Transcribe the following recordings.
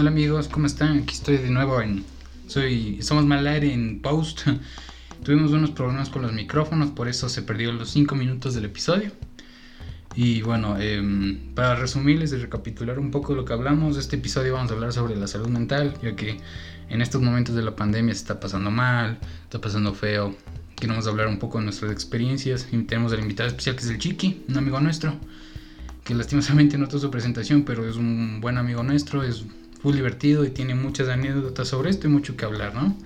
Hola amigos, ¿cómo están? Aquí estoy de nuevo en... Soy... Somos mal aire en post. Tuvimos unos problemas con los micrófonos, por eso se perdió los 5 minutos del episodio. Y bueno, em, para resumirles y recapitular un poco lo que hablamos, este episodio vamos a hablar sobre la salud mental, ya que en estos momentos de la pandemia se está pasando mal, está pasando feo. Queremos hablar un poco de nuestras experiencias y tenemos al invitado especial que es el Chiqui, un amigo nuestro, que lastimosamente no tuvo su presentación, pero es un buen amigo nuestro, es muy divertido y tiene muchas anécdotas sobre esto y mucho que hablar, ¿no?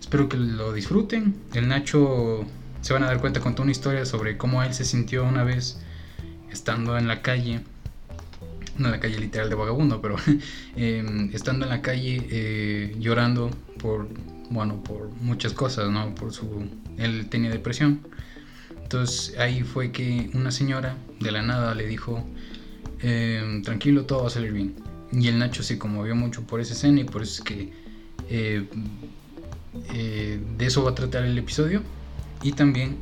Espero que lo disfruten. El Nacho se van a dar cuenta contó una historia sobre cómo él se sintió una vez estando en la calle, no en la calle literal de vagabundo, pero em, estando en la calle eh, llorando por, bueno, por muchas cosas, ¿no? Por su, él tenía depresión. Entonces ahí fue que una señora de la nada le dijo, em, tranquilo, todo va a salir bien. Y el Nacho se conmovió mucho por esa escena y por eso es que eh, eh, de eso va a tratar el episodio. Y también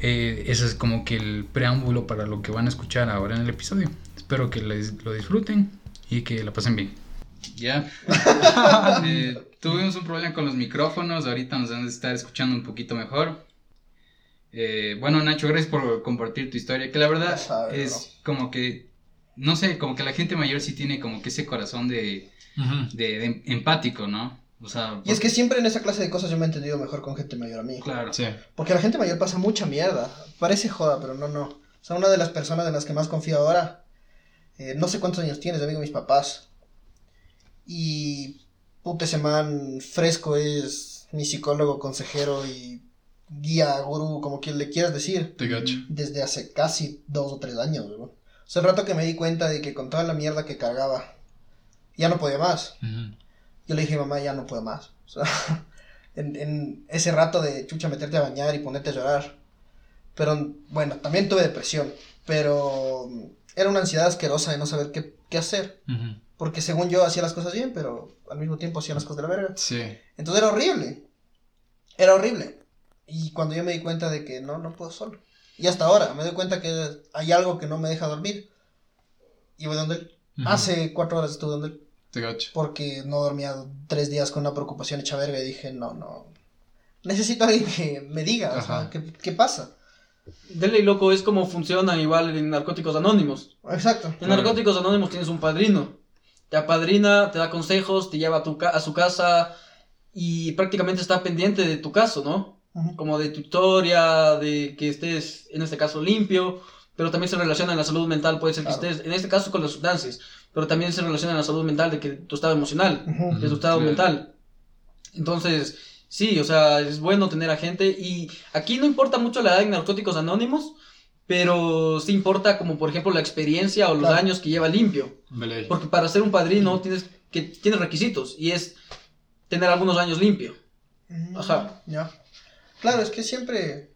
eh, ese es como que el preámbulo para lo que van a escuchar ahora en el episodio. Espero que les, lo disfruten y que la pasen bien. Ya. tuvimos un problema con los micrófonos. Ahorita nos van a estar escuchando un poquito mejor. bueno, Nacho, gracias por compartir tu historia. Que la verdad es como que no sé, como que la gente mayor sí tiene como que ese corazón de, de, empático, ¿no? O sea, y es que siempre en esa clase de cosas yo me he entendido mejor con gente mayor a mí. Claro. Sí. Porque la gente mayor pasa mucha mierda. Parece joda, pero no, no. O sea, una de las personas en las que más confío ahora, eh, no sé cuántos años tienes, amigo mis papás. Y puta ese man fresco es mi psicólogo, consejero y guía, gurú, como quien le quieras decir. Te gacho. Desde hace casi dos o tres años, ¿no? O sea, el rato que me di cuenta de que con toda la mierda que cargaba, ya no podía más. Yo le dije, mamá, ya no puedo más. O sea, en, ese rato de chucha meterte a bañar y ponerte a llorar. Pero bueno, también tuve depresión. Pero era una ansiedad asquerosa de no saber qué, qué hacer. Porque según yo hacía las cosas bien, pero al mismo tiempo hacía las cosas de la verga. Sí. Entonces era horrible. Era horrible. Y cuando yo me di cuenta de que no, no puedo solo. Y hasta ahora me doy cuenta que hay algo que no me deja dormir. Y voy donde él. Hace cuatro horas estuve donde él. Te gacho. Porque no dormía tres días con una preocupación hecha verga y dije, no, no. Necesito a alguien que me diga, o sea, ¿qué, ¿qué, pasa? Dele loco, es como funciona igual en Narcóticos Anónimos. Exacto. En Narcóticos Anónimos tienes un padrino. Te apadrina, te da consejos, te lleva a, tu a su casa y prácticamente está pendiente de tu caso, ¿no? Como de tutoria, de que estés, en este caso, limpio, pero también se relaciona en la salud mental, puede ser que estés, en este caso, con las sustancias, pero también se relaciona en la salud mental de que tu estado emocional, de tu estado mental. Entonces, sí, o sea, es bueno tener a gente y aquí no importa mucho la edad en Narcóticos Anónimos, pero sí importa como por ejemplo la experiencia o los años que lleva limpio. Porque para ser un padrino tienes que tienes requisitos y es tener algunos años limpio. Ajá. Ya. Claro, es que siempre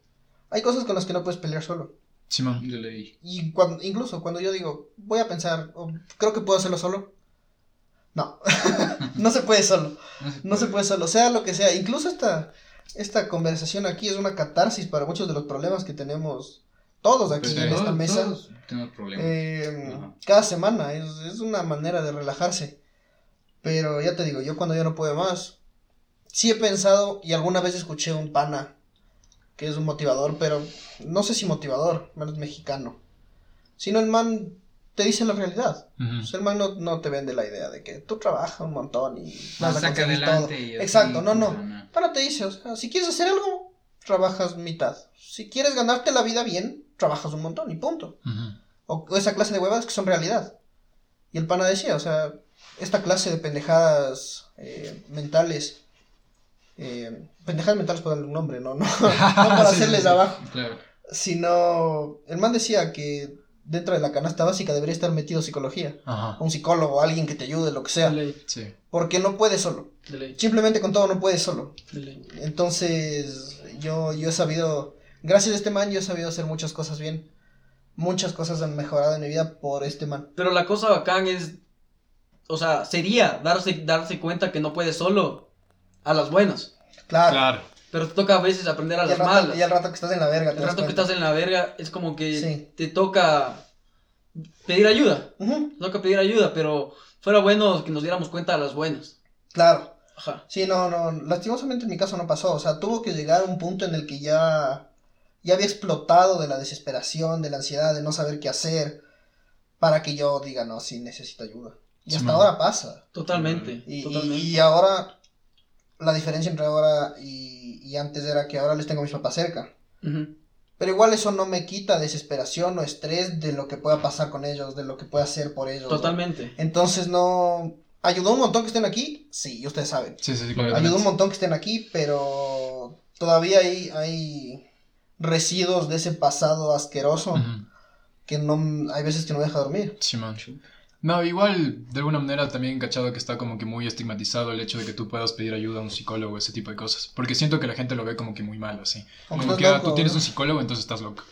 hay cosas con las que no puedes pelear solo. Sí, man. Yo leí. Y cuando, incluso cuando yo digo, voy a pensar, creo que puedo hacerlo solo. No, no se puede solo. No se, puede. solo, sea lo que sea. Incluso esta, esta conversación aquí es una catarsis para muchos de los problemas que tenemos todos aquí pues, en esta mesa. Todos tenemos problemas. Eh, cada semana es, es, una manera de relajarse. Pero ya te digo, yo cuando ya no puedo más, sí he pensado y alguna vez escuché un pana que es un motivador, pero no sé si motivador, menos mexicano. Sino el man te dice la realidad. el man no, te vende la idea de que tú trabajas un montón y vas a adelante Exacto, no, no. Pero te dice, o sea, si quieres hacer algo, trabajas mitad. Si quieres ganarte la vida bien, trabajas un montón y punto. o, esa clase de huevas que son realidad. Y el pana decía, o sea, esta clase de pendejadas eh, mentales eh, pendejadas mentales por darle un nombre, ¿no? No, no para hacerles abajo. Claro. Sino, el man decía que dentro de la canasta básica debería estar metido psicología. Un psicólogo, alguien que te ayude, lo que sea. Sí. Porque no puedes solo. Simplemente con todo no puedes solo. Entonces, yo, yo he sabido, gracias a este man, yo he sabido hacer muchas cosas bien. Muchas cosas han mejorado en mi vida por este man. Pero la cosa bacán es, o sea, sería darse, darse cuenta que no puedes solo a las buenas. Claro. Pero te toca a veces aprender a las malas. Y al rato que estás en la verga. El rato que estás en la verga es como que te toca pedir ayuda. Toca pedir ayuda, pero fuera bueno que nos diéramos cuenta de las buenas. Claro. Ajá. Sí, no, no, lastimosamente en mi caso no pasó, o sea, tuvo que llegar a un punto en el que ya, ya había explotado de la desesperación, de la ansiedad, de no saber qué hacer, para que yo diga, no, sí, necesito ayuda. Y hasta ahora pasa. Totalmente y, totalmente. y, ahora, la diferencia entre ahora y, y, antes era que ahora les tengo a mis papás cerca. Pero igual eso no me quita desesperación o estrés de lo que pueda pasar con ellos, de lo que pueda hacer por ellos. Totalmente. Entonces no... ¿Ayudó un montón que estén aquí? Sí, ustedes saben. Sí, sí, sí Ayudó un montón que estén aquí, pero todavía hay, hay residuos de ese pasado asqueroso que no hay veces que no deja dormir. Sí, man. No, igual, de alguna manera también cachado que está como que muy estigmatizado el hecho de que tú puedas pedir ayuda a un psicólogo, ese tipo de cosas. Porque siento que la gente lo ve como que muy mal, así. Como que ah, tú tienes un psicólogo, entonces estás loco.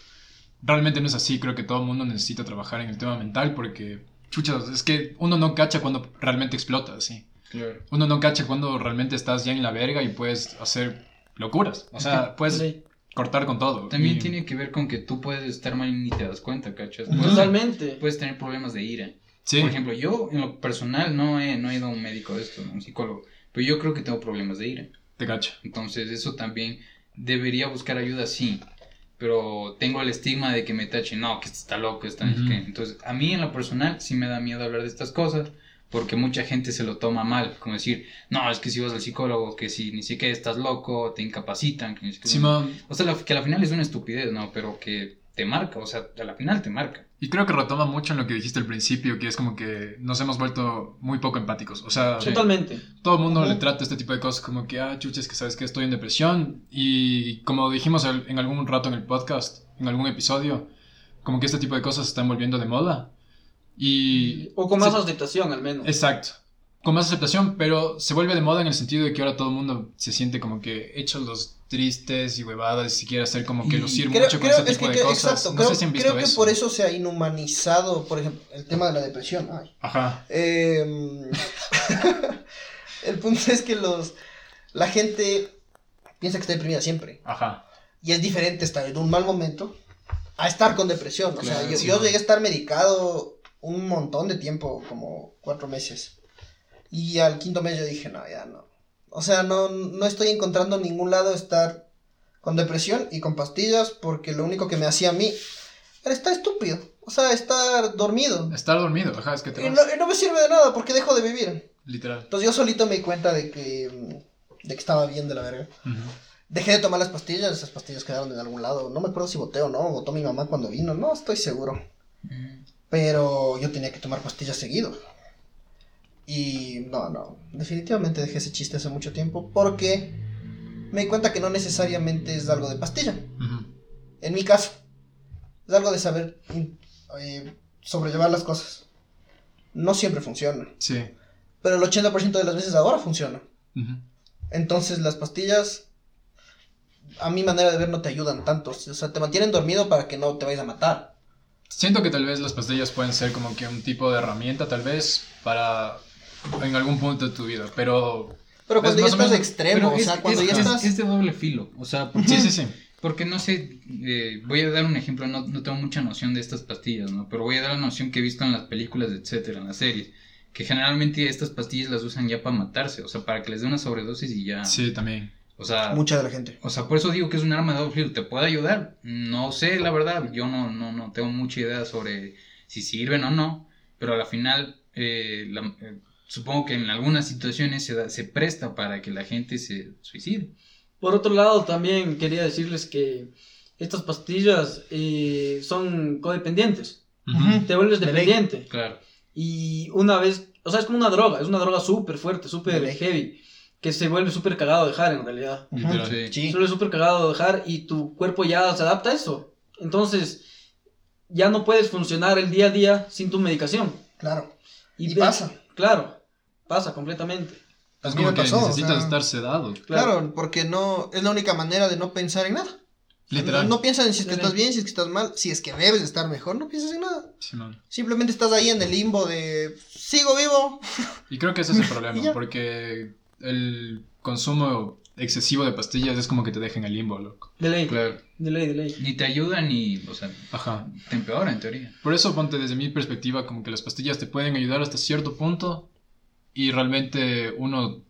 Realmente no es así, creo que todo el mundo necesita trabajar en el tema mental porque, chuchas, es que uno no cacha cuando realmente explota, así. Claro. Uno no cacha cuando realmente estás ya en la verga y puedes hacer locuras. O sea, puedes cortar con todo. También tiene que ver con que tú puedes estar mal y ni te das cuenta, ¿cachas? Totalmente. Puedes tener problemas de ira. Por ejemplo, yo en lo personal no he, no he ido a un médico de esto, un psicólogo, pero yo creo que tengo problemas de ira. Te cacho. Entonces eso también debería buscar ayuda, sí, pero tengo el estigma de que me tachen, no, que está loco, está Entonces, a mí en lo personal sí me da miedo hablar de estas cosas, porque mucha gente se lo toma mal, como decir, no, es que si vas al psicólogo, que si ni siquiera estás loco, te incapacitan, que ni siquiera... o sea, que al final es una estupidez, ¿no? Pero que te marca, o sea, a la final te marca. Y creo que retoma mucho en lo que dijiste al principio, que es como que nos hemos vuelto muy poco empáticos. O sea, totalmente. Todo el mundo le trata este tipo de cosas como que, ah, chuches, que sabes que estoy en depresión. Y como dijimos en algún rato en el podcast, en algún episodio, como que este tipo de cosas se están volviendo de moda. Y... O con más aceptación, al menos. Exacto con más aceptación, pero se vuelve de moda en el sentido de que ahora todo el mundo se siente como que hechos los tristes y huevadas y quiere hacer como que lucir mucho con ese tipo de cosas. Exacto, no sé si han visto creo que por eso se ha inhumanizado, por ejemplo, el tema de la depresión. Ajá. Em, el punto es que los la gente piensa que está deprimida siempre. Ajá. Y es diferente estar en un mal momento a estar con depresión. O sea, yo, yo llegué a estar medicado un montón de tiempo, como cuatro meses. Y al quinto mes yo dije, no, ya no. O sea, no, no estoy encontrando en ningún lado estar con depresión y con pastillas porque lo único que me hacía a mí era estar estúpido. O sea, estar dormido. Estar dormido, ajá, es que te y, no, no, me sirve de nada porque dejo de vivir. Literal. Entonces yo solito me di cuenta de que, de que estaba bien de la verga. Dejé de tomar las pastillas, esas pastillas quedaron en algún lado. No me acuerdo si voté o no, votó mi mamá cuando vino, no estoy seguro. Pero yo tenía que tomar pastillas seguido. Y no, no, definitivamente dejé ese chiste hace mucho tiempo porque me di cuenta que no necesariamente es algo de pastilla. En mi caso, es algo de saber eh, sobrellevar las cosas. No siempre funciona. Sí. Pero el 80% de las veces ahora funciona. Entonces las pastillas, a mi manera de ver, no te ayudan tanto. O sea, te mantienen dormido para que no te vayas a matar. Siento que tal vez las pastillas pueden ser como que un tipo de herramienta, tal vez, para en algún punto de tu vida, pero... Pero cuando ya estás extremo, o sea, cuando ya estás... Es de doble filo, o sea... Porque, sí, sí, sí. Porque no sé, eh, voy a dar un ejemplo, no, no, tengo mucha noción de estas pastillas, ¿no? Pero voy a dar la noción que he visto en las películas, etcétera, en las series. Que generalmente estas pastillas las usan ya para matarse, o sea, para que les dé una sobredosis y ya... Sí, también. O sea... Mucha de la gente. O sea, por eso digo que es un arma de doble filo. ¿Te puede ayudar? No sé, la verdad. Yo no, no, no tengo mucha idea sobre si sirven o no. Pero a la final, eh, la, eh, supongo que en algunas situaciones se, se presta para que la gente se suicide. Por otro lado, también quería decirles que estas pastillas eh, son codependientes. Te vuelves dependiente. Claro. Y una vez, o sea, es como una droga, es una droga súper fuerte, súper heavy, que se vuelve súper cagado de dejar en realidad. Sí. Se vuelve súper cagado de dejar y tu cuerpo ya se adapta a eso. Entonces, ya no puedes funcionar el día a día sin tu medicación. Claro. Y, pasa. Claro, pasa completamente. Es como que necesitas estar sedado. Claro. porque no es la única manera de no pensar en nada. Literal. No, piensas en si es que estás bien, si es que estás mal, si es que debes estar mejor, no piensas en nada. Simplemente estás ahí en el limbo de sigo vivo. Y creo que ese es el problema, porque el consumo excesivo de pastillas es como que te dejen el limbo, loco. De ley. Claro. De ley, de ley. Ni te ayudan ni, o sea, Ajá. te empeora en teoría. Por eso, ponte desde mi perspectiva, como que las pastillas te pueden ayudar hasta cierto punto y realmente uno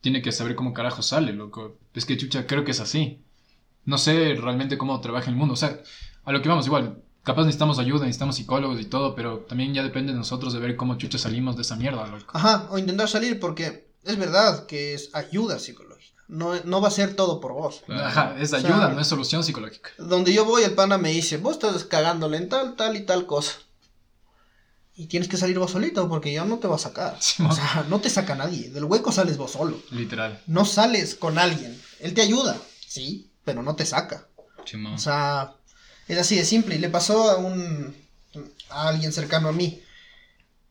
tiene que saber cómo carajo sale, loco. Es que, chucha, creo que es así. No sé realmente cómo trabaja el mundo. O sea, a lo que vamos, igual, capaz necesitamos ayuda, necesitamos psicólogos y todo, pero también ya depende de nosotros de ver cómo chucha salimos de esa mierda, loco. Ajá, o intentar salir porque es verdad que es ayuda psicológica. No, no va a ser todo por vos. Ajá, es O sea, ayuda, no es solución psicológica. Donde yo voy, el pana me dice, vos estás cagándole en tal, tal y tal cosa. Y tienes que salir vos solito porque yo no te va a sacar. Sí, o sea, no te saca nadie. Del hueco sales vos solo. Literal. No sales con alguien. Él te ayuda, sí, pero no te saca. Chimón. O sea, es así de simple. Y le pasó a un. a alguien cercano a mí.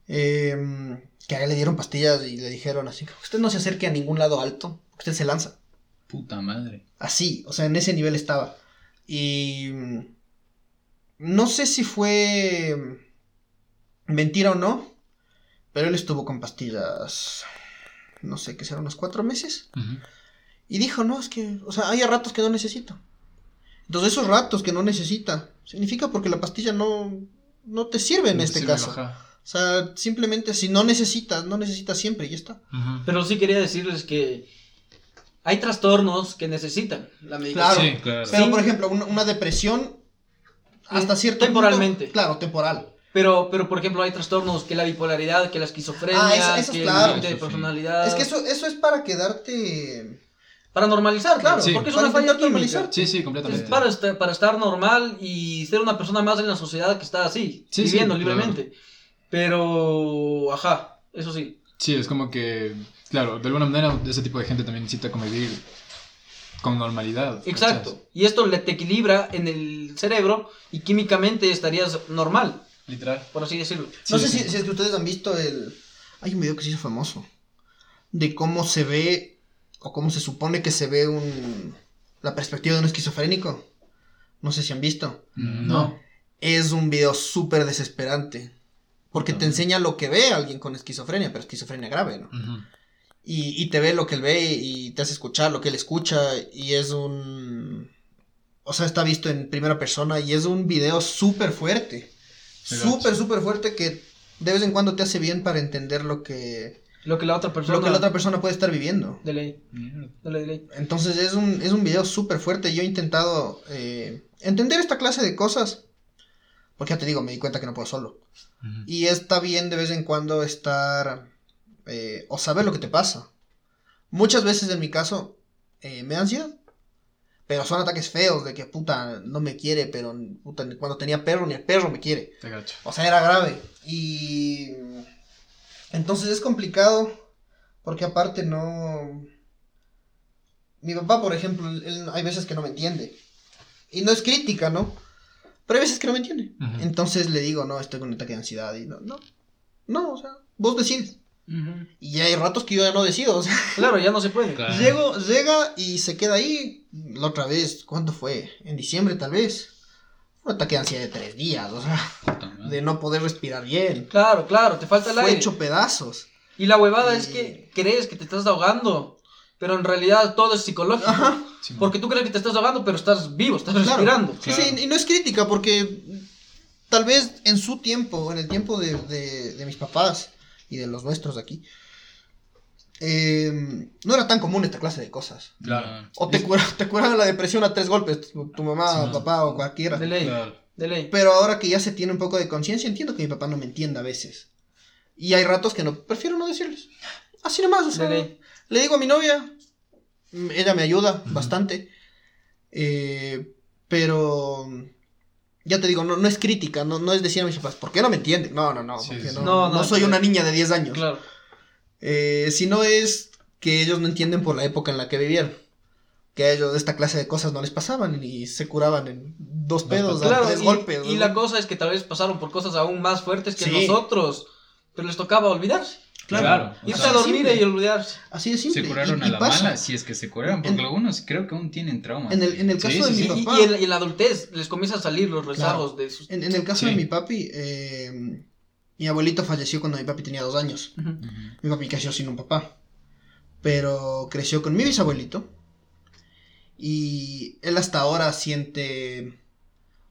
Em, que a él le dieron pastillas y le dijeron así: Usted no se acerque a ningún lado alto, usted se lanza. Puta madre. Así, o sea, en ese nivel estaba. Y. No sé si fue. mm, mentira o no. Pero él estuvo con pastillas. No sé, que serán unos cuatro meses. Y dijo, no, es que, o sea, hay ratos que no necesito. Entonces esos ratos que no necesita, significa porque la pastilla no, no te sirve en No este sirve, caso. O sea, simplemente si no necesitas, no necesitas siempre y ya está. Pero sí quería decirles que hay trastornos que necesitan la medicación. Claro. Sí. Claro. Pero, Sí. por ejemplo, una, una depresión hasta cierto Temporalmente. punto- claro, temporal. Pero, pero, por ejemplo, hay trastornos que la bipolaridad, que la esquizofrenia, Ah, eso- eso es que claro. el de sí. personalidad. Es que eso, eso es para quedarte... Para normalizar, Claro, Sí. porque es para una falla química. normalizar. Sí, sí, Es completamente. para, estar, para estar normal y ser una persona más en la sociedad que está así, Sí, viviendo sí, claro. Pero, ajá, eso sí. Sí, es como que, claro, de alguna manera ese tipo de gente también necesita convivir con normalidad. Exacto. ¿cachas? Y esto le te equilibra en el cerebro y químicamente estarías normal, Literal. por así decirlo. No Sí, sé sí. Si, si es que ustedes han visto el... Hay un video que se hizo famoso. De cómo se ve, o cómo se supone que se ve un... La perspectiva de un esquizofrénico. No sé si han visto. No. Es un video súper desesperante. Porque te enseña lo que ve alguien con esquizofrenia, pero esquizofrenia grave, ¿no? Y, y te ve lo que él ve y te hace escuchar lo que él escucha y es un... O sea, está visto en primera persona y es un video súper fuerte. Súper, súper fuerte que de vez en cuando te hace bien para entender lo que, Lo que la otra persona... lo que la otra persona puede estar viviendo. De ley, de ley, de ley. Entonces es un, es un video súper fuerte. Yo he intentado eh, entender esta clase de cosas. Porque ya te digo, me di cuenta que no puedo solo. Ujú. Y está bien de vez en cuando estar eh, o saber lo que te pasa. Muchas veces en mi caso eh, me da ansiedad. Pero son ataques feos de que puta no me quiere, pero puta, cuando tenía perro ni el perro me quiere. Te. O sea, era grave. Y entonces es complicado porque aparte no... Mi papá, por ejemplo, él, hay veces que no me entiende. Y no es crítica, ¿no? Pero hay veces que no me entiende. Entonces le digo, no, estoy con un ataque de ansiedad. Y no, no, no, o sea, vos decides. Y ya hay ratos que yo ya no decido. O sea, Claro, ya no se puede. Claro. llego, llega y se queda ahí. La otra vez, ¿cuándo fue? En diciembre tal vez. Un ataque de ansiedad de tres días, o sea, de no poder respirar bien. Claro, claro, te falta el Fue aire. hecho pedazos. Y la huevada Y- es que crees que te estás ahogando, pero en realidad todo es psicológico. Ajá. Porque tú crees que te estás ahogando, pero estás vivo, estás Claro. respirando. Sí, Claro. sí, y no es crítica porque tal vez en su tiempo, en el tiempo de, de- de mis papás y de los nuestros de aquí, eh, no era tan común esta clase de cosas. Claro. O te, cura, te curaban la depresión a tres golpes, tu, tu mamá, Sí. papá o cualquiera. De ley, Claro. de ley. Pero ahora que ya se tiene un poco de conciencia, entiendo que mi papá no me entienda a veces. Y hay ratos que no, prefiero no decirles. Así nomás, o sea, De ley. Le digo a mi novia, ella me ayuda bastante, eh, pero ya te digo, no, no es crítica, no, no es decir a mis papás, ¿por qué no me entienden? No, no, no, Sí, porque sí. no, No, no no, soy claro. una niña de 10 años. Claro. Eh, sino es que ellos no entienden por la época en la que vivieron. Que a ellos esta clase de cosas no les pasaban y se curaban en dos pedos, a Claro, tres y, golpes. y ¿no? la cosa es que tal vez pasaron por cosas aún más fuertes que Sí. nosotros, pero les tocaba olvidarse. Claro. O Irse a dormir simple. y olvidarse. Así de simple. Se curaron y- a y la pasa. mala, si es que se curaron, porque En- algunos creo que aún tienen traumas. En el, en el Sí, caso sí, de sí. mi Y, papá. y en, la adultez les comienza a salir los rezagos de sus... En, en el caso Sí. de mi papi, eh, mi abuelito falleció cuando mi papi tenía dos años. Mi papi creció sin un papá. Pero creció con mi bisabuelito, Y él hasta ahora siente...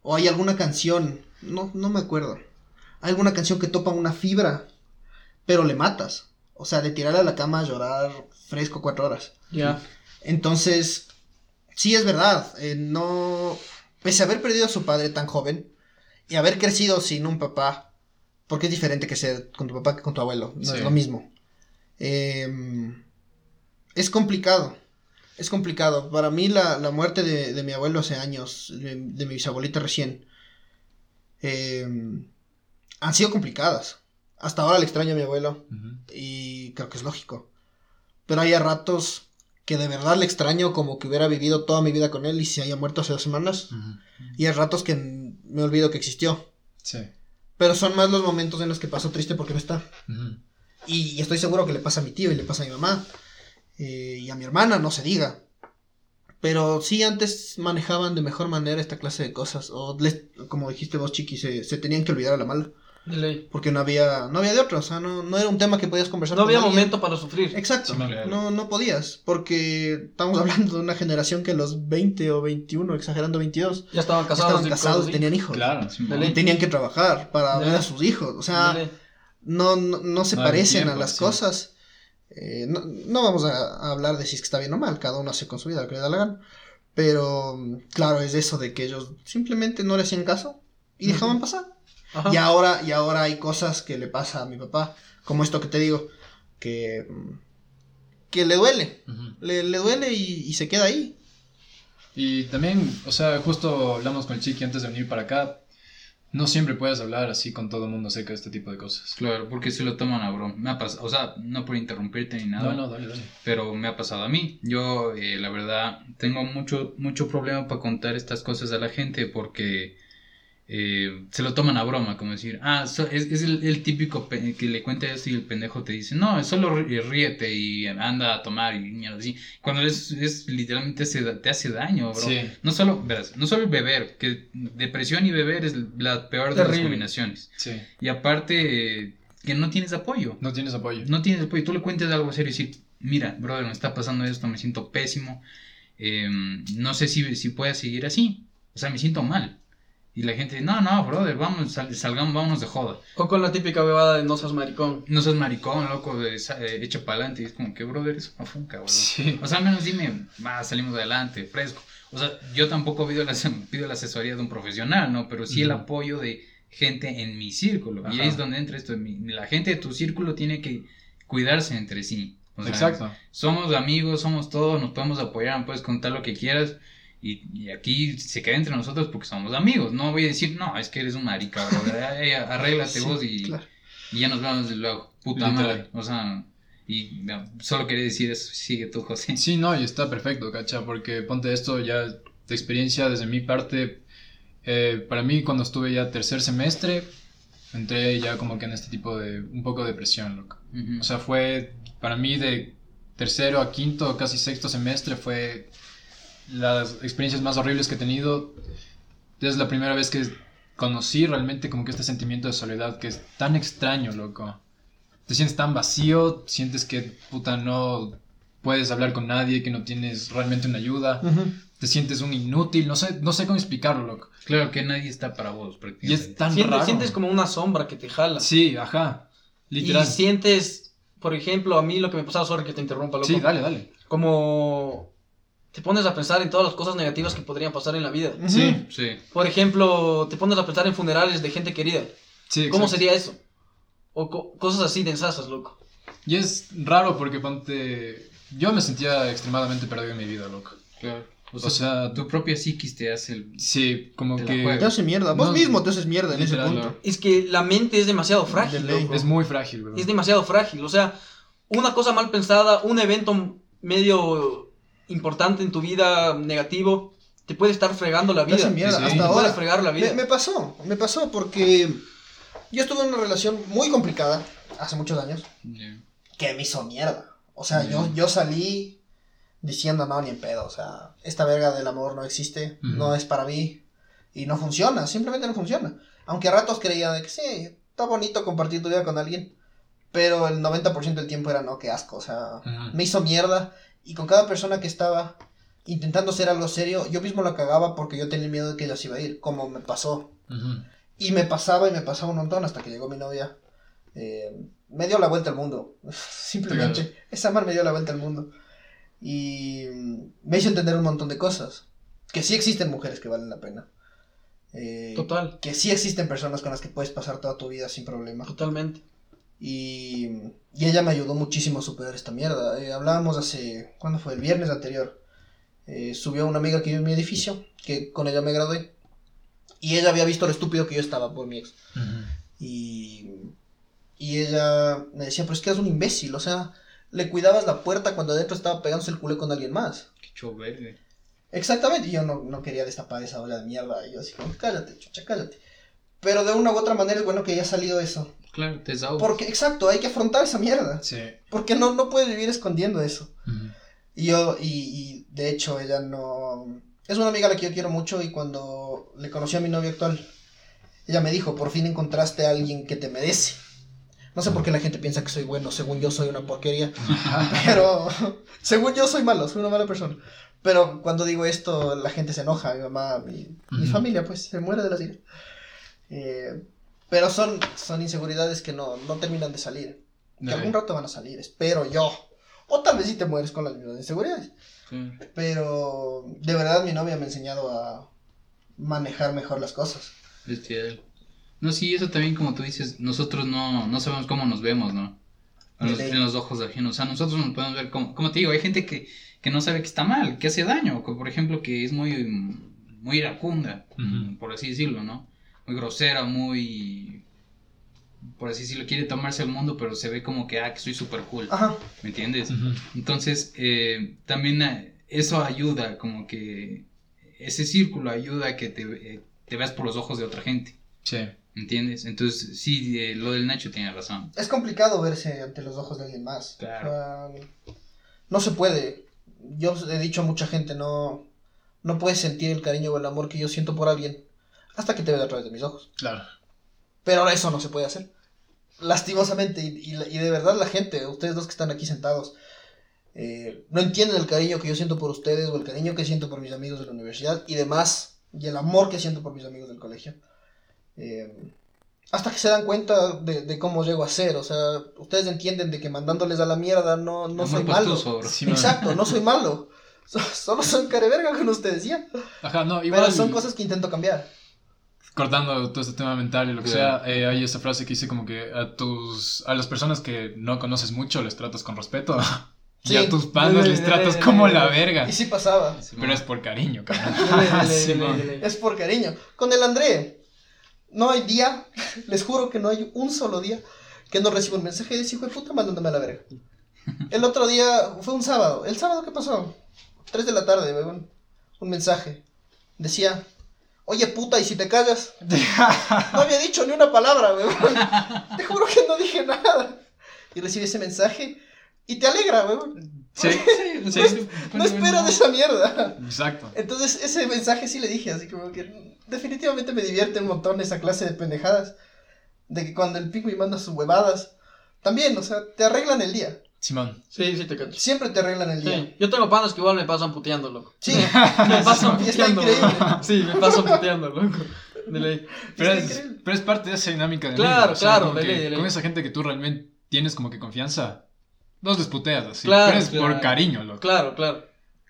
O hay alguna canción, no, no me acuerdo. Hay alguna canción que topa una fibra, pero le matas. O sea, de tirarle a la cama a llorar fresco cuatro horas. Ya. Entonces, sí es verdad. eh, no. Pese a haber perdido a su padre tan joven y haber crecido sin un papá, porque es diferente que ser con tu papá que con tu abuelo, no Sí. es lo mismo. Eh, es complicado. Es complicado. Para mí, la, la muerte de, de mi abuelo hace años, de, de mi bisabuelita recién, eh, han sido complicadas. Hasta ahora le extraño a mi abuelo y creo que es lógico. Pero hay a ratos que de verdad le extraño como que hubiera vivido toda mi vida con él y se haya muerto hace dos semanas. Y hay ratos que me olvido que existió. Sí. Pero son más los momentos en los que paso triste porque no está. Y estoy seguro que le pasa a mi tío y le pasa a mi mamá. eh, y a mi hermana, no se diga. Pero sí, antes manejaban de mejor manera esta clase de cosas. O, les- como dijiste vos, Chiqui, se, se tenían que olvidar a la mala. De ley. Porque no había, no había de otra. O sea, no, no era un tema que podías conversar No con había alguien. momento para sufrir. Exacto, Sí, no, no podías, porque estamos hablando de una generación que a los 20 o 21, exagerando 22, Ya estaban ya casados. estaban y casados tenían hijos. Claro. Sí, De ley. Tenían que trabajar para Ya. ver a sus hijos. O sea, De no, no, no se parecen tiempo, a las sí. cosas. Eh, no, no vamos a, a hablar de si es que está bien o mal, cada uno hace con su vida lo que le da la gana. Pero claro, es eso de que ellos simplemente no le hacían caso y dejaban pasar. Ajá. Y ahora, y ahora hay cosas que le pasa a mi papá, como esto que te digo, que, mm, que le duele. Le, le duele y, y se queda ahí. Y también, o sea, justo hablamos con el Chiqui antes de venir para acá. No siempre puedes hablar así con todo el mundo acerca de este tipo de cosas. Claro, porque se lo toman a broma. Me ha pasado, o sea, no por interrumpirte ni nada. No, no, dale, dale. pero me ha pasado a mí. Yo, eh, la verdad, tengo mucho, mucho problema para contar estas cosas a la gente porque eh, se lo toman a broma, como decir, ah, so- es, es el, el típico que le cuenta esto y el pendejo te dice, no, solo rí- ríete y anda a tomar y mierda así. Cuando es, es literalmente da- te hace daño, bro. Sí. No solo, verás, no solo el beber, que depresión y beber es la peor de las combinaciones. Sí. Y aparte, eh, que no tienes apoyo. No tienes apoyo. No tienes apoyo. Tú le cuentes algo serio y decir, mira, brother, me está pasando esto, me siento pésimo. eh, no sé si, si pueda seguir así. O sea, me siento mal. Y la gente, no, no, brother, vamos, sal- salgamos, vámonos de joda. O con la típica bebada de no seas maricón. No seas maricón, loco, eh, echa para adelante. Y es como que, brother, es una funca, boludo. Sí. O sea, al menos dime, va, salimos adelante, fresco. O sea, yo tampoco pido la, pido la asesoría de un profesional, ¿no? Pero sí el apoyo de gente en mi círculo. Y ahí es donde entra esto. La gente de tu círculo tiene que cuidarse entre sí. O sea, Exacto. Somos amigos, somos todos, nos podemos apoyar, puedes contar lo que quieras. Y, y aquí se queda entre nosotros porque somos amigos. No voy a decir, no, es que eres un marica, ay, arréglate Sí, vos y, claro. y ya nos vemos luego. Puta Literal. madre. O sea, y no, solo quería decir eso. Sigue tú, José. Sí, no, y está perfecto, cacha, porque ponte esto ya de experiencia desde mi parte. eh, para mí, cuando estuve ya tercer semestre, entré ya como que en este tipo de. un poco de depresión, loco. O sea, fue para mí de tercero a quinto, casi sexto semestre, fue las experiencias más horribles que he tenido. Es la primera vez que conocí realmente como que este sentimiento de soledad que es tan extraño, loco. Te sientes tan vacío, sientes que puta no puedes hablar con nadie, que no tienes realmente una ayuda, te sientes un inútil, no sé, no sé cómo explicarlo, loco. Claro que nadie está para vos, Y prácticamente. es tan Sientes, raro. sientes como una sombra que te jala. Sí, ajá. Literal. Y sientes, por ejemplo, a mí lo que me pasaba, sorry que te interrumpa, loco. Sí, dale, dale. Como te pones a pensar en todas las cosas negativas que podrían pasar en la vida. Sí, Sí. Por ejemplo, te pones a pensar en funerales de gente querida. sí. ¿Cómo exacto. sería eso? O co- cosas así densasas, loco. Y es raro porque ponte. Yo me sentía extremadamente perdido en mi vida, loco. Claro. O O sea, sea, tu propia psiquis te hace el... sí, como Te que. Te hace mierda. Vos No, mismo te haces mierda en ese literal, punto. no. Es que la mente es demasiado frágil, De loco. Es muy frágil, ¿verdad? Es demasiado frágil. O sea, una cosa mal pensada, un evento medio importante en tu vida negativo, te puede estar fregando la Te hace vida. mierda. Sí, sí. Hasta Te puede ahora. fregar la vida. Me, me pasó, me pasó porque yo estuve en una relación muy complicada hace muchos años que me hizo mierda. O sea, yo, Mm. yo salí diciendo no, ni en pedo. O sea, esta verga del amor no existe, no es para mí y no funciona, simplemente no funciona. Aunque a ratos creía de que sí, está bonito compartir tu vida con alguien, pero el 90% del tiempo era no, qué asco. O sea, me hizo mierda y con cada persona que estaba intentando hacer algo serio, yo mismo la cagaba porque yo tenía miedo de que ella se iba a ir, como me pasó. Y me pasaba y me pasaba un montón hasta que llegó mi novia. Eh, me dio la vuelta al mundo. Simplemente. Esa mar me dio la vuelta al mundo. Y me hizo entender un montón de cosas. Que sí existen mujeres que valen la pena. Eh, Total. Que sí existen personas con las que puedes pasar toda tu vida sin problema. Totalmente. Y, y ella me ayudó muchísimo a superar esta mierda. Eh, hablábamos hace. ¿Cuándo fue? El viernes anterior. Eh, subió una amiga que vive en mi edificio, que con ella me gradué. Y ella había visto lo estúpido que yo estaba por mi ex. Y. Y ella me decía, pero es que eres un imbécil, o sea, le cuidabas la puerta cuando adentro estaba pegándose el culé con alguien más. Qué choverde. Exactamente, y yo no, no, quería destapar esa olla de mierda. Y yo así como, cállate, chucha, cállate. Pero de una u otra manera es bueno que haya salido eso. Claro, te Porque, exacto, hay que afrontar esa mierda. Sí. Porque no, no puedes vivir escondiendo eso. Y yo, y, y, de hecho, ella no. Es una amiga a la que yo quiero mucho y cuando le conocí a mi novio actual, ella me dijo: por fin encontraste a alguien que te merece. No sé por qué la gente piensa que soy bueno, según yo soy una porquería. pero según yo soy malo, soy una mala persona. Pero cuando digo esto, la gente se enoja, mi mamá, mi, familia, pues se muere de la ira. Eh, pero son, son inseguridades que no, no terminan de salir. Que algún rato van a salir, espero yo. O tal vez si te mueres con las mismas inseguridades. Pero de verdad mi novia me ha enseñado a manejar mejor las cosas. No, sí, eso también como tú dices, nosotros no, no sabemos cómo nos vemos, ¿no? En los, ojos de ajenos. O sea, nosotros nos podemos ver como, como te digo, hay gente que, que no sabe que está mal, que hace daño, por ejemplo, que es muy, muy iracunda, por así decirlo, ¿no? Muy grosera, muy, por así decirlo, quiere tomarse el mundo, pero se ve como que, ah, que soy súper cool, ¿me entiendes? Entonces, eh, también eh, eso ayuda, como que ese círculo ayuda a que te, eh, te veas por los ojos de otra gente. Sí. ¿Entiendes? Entonces, sí, lo del Nacho tiene razón. Es complicado verse ante los ojos de alguien más. Claro. no se puede. Yo he dicho a mucha gente, no, no puedes sentir el cariño o el amor que yo siento por alguien hasta que te veas a través de mis ojos. Claro. Pero ahora eso no se puede hacer. Lastimosamente, y, de verdad la gente, ustedes dos que están aquí sentados, eh, no entienden el cariño que yo siento por ustedes o el cariño que siento por mis amigos de la universidad y demás, y el amor que siento por mis amigos del colegio. Eh, hasta que se dan cuenta de, cómo llego a ser. O sea, ustedes entienden de que mandándoles a la mierda no, no soy malo. Exacto, no soy malo. Solo soy careverga, como ustedes decían. Ajá, no, igual. Pero son cosas que intento cambiar. Cortando todo este tema mental y lo que sea, eh, hay esa frase que dice como que a tus a las personas que no conoces mucho les tratas con respeto. Y a tus panas les tratas como la verga. Y sí pasaba. Pero es por cariño, cabrón. es por cariño. Con el André, no hay día, les juro que no hay un solo día que no reciba un mensaje de ese hijo de puta mandándome a la verga. El otro día, fue un sábado. ¿El sábado qué pasó? Tres de la tarde, un, un mensaje. Decía, oye puta, ¿y si te callas? No había dicho ni una palabra, weón. Te juro que no dije nada. Y recibí ese mensaje y te alegra, weón. Sí, sí, sí. No, espero de esa mierda. Exacto. Entonces, ese mensaje sí le dije, así como que definitivamente me divierte un montón esa clase de pendejadas. De que cuando el me manda sus huevadas, también, o sea, te arreglan el día. Simón. Sí, sí, te cacho. Siempre te arreglan el día. Yo tengo panos que igual me pasan puteando, loco. Sí, me pasan puteando. Sí, me pasan puteando, loco. De ley. Pero, es, pero es, parte de esa dinámica de Claro, claro, de ley, de ley. Con esa gente que tú realmente tienes como que confianza, no les puteas así. Claro, pero es por cariño, loco. Claro, claro.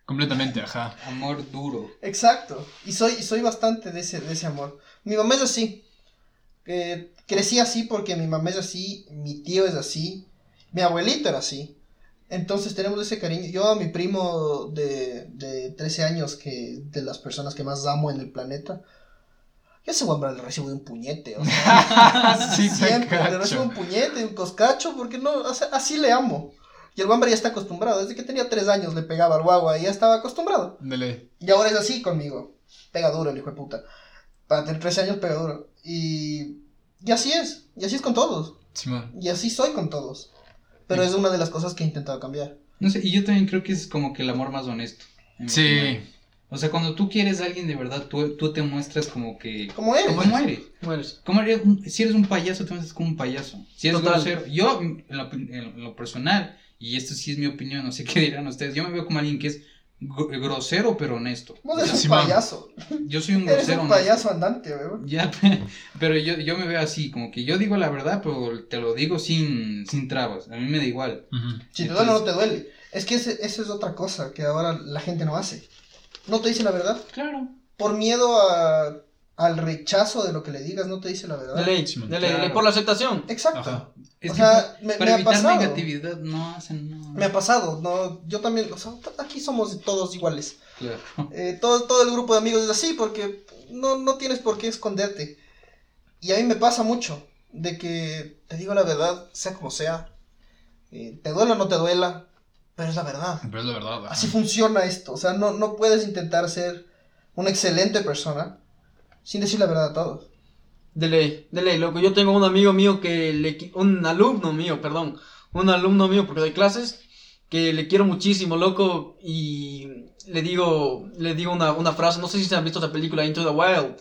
Completamente, ajá. Amor duro. Exacto. Y soy, soy bastante de ese, de ese amor. Mi mamá es así. Eh, crecí así porque mi mamá es así, mi tío es así, mi abuelito era así. Entonces tenemos ese cariño. Yo a mi primo de, de 13 años, que de las personas que más amo en el planeta, yo ese hombre le recibo de un puñete. O sea, sí, siempre le recibo un puñete, un coscacho, porque no, así le amo. Y el Wamber ya está acostumbrado. Desde que tenía tres años le pegaba al guagua y ya estaba acostumbrado. Dele. Y ahora es así conmigo. Pega duro el hijo de puta. Para tener 13 años pega duro. Y, y así es. Y así es con todos. Sí, y así soy con todos. Pero es una de las cosas que he intentado cambiar. No sé, y yo también creo que es como que el amor más honesto. Sí. O sea, cuando tú quieres a alguien de verdad, tú, tú te muestras como que... Como eres. Como eres. Como eres. si eres un payaso, te muestras como un payaso. Si eres grosero. Yo, en lo, en lo personal, y esto sí es mi opinión, no sé qué dirán ustedes, yo me veo como alguien que es grosero pero honesto. Vos eres un payaso. Yo soy un grosero. Eres un payaso andante, weón. Ya, pero yo, yo me veo así, como que yo digo la verdad, pero te lo digo sin, sin trabas. A mí me da igual. Si te duele o no te duele. Es que esa es otra cosa que ahora la gente no hace. No te dice la verdad. Claro. Por miedo a, al rechazo de lo que le digas, no te dice la verdad. De ley, por la aceptación. Exacto. O sea, me, ha pasado. negatividad no hacen nada. Me ha pasado, no, yo también, o sea, aquí somos todos iguales. Claro. Eh, todo, todo el grupo de amigos es así porque no, no tienes por qué esconderte. Y a mí me pasa mucho de que te digo la verdad, sea como sea, eh, te duela o no te duela, pero es la verdad. Pero es la verdad. Así funciona esto, o sea, no, no puedes intentar ser una excelente persona sin decir la verdad a todos. De ley, de ley, loco. Yo tengo un amigo mío que le. Un alumno mío, perdón. Un alumno mío, porque doy clases, que le quiero muchísimo, loco. Y le digo, le digo una, una frase. No sé si se han visto esa película Into the Wild.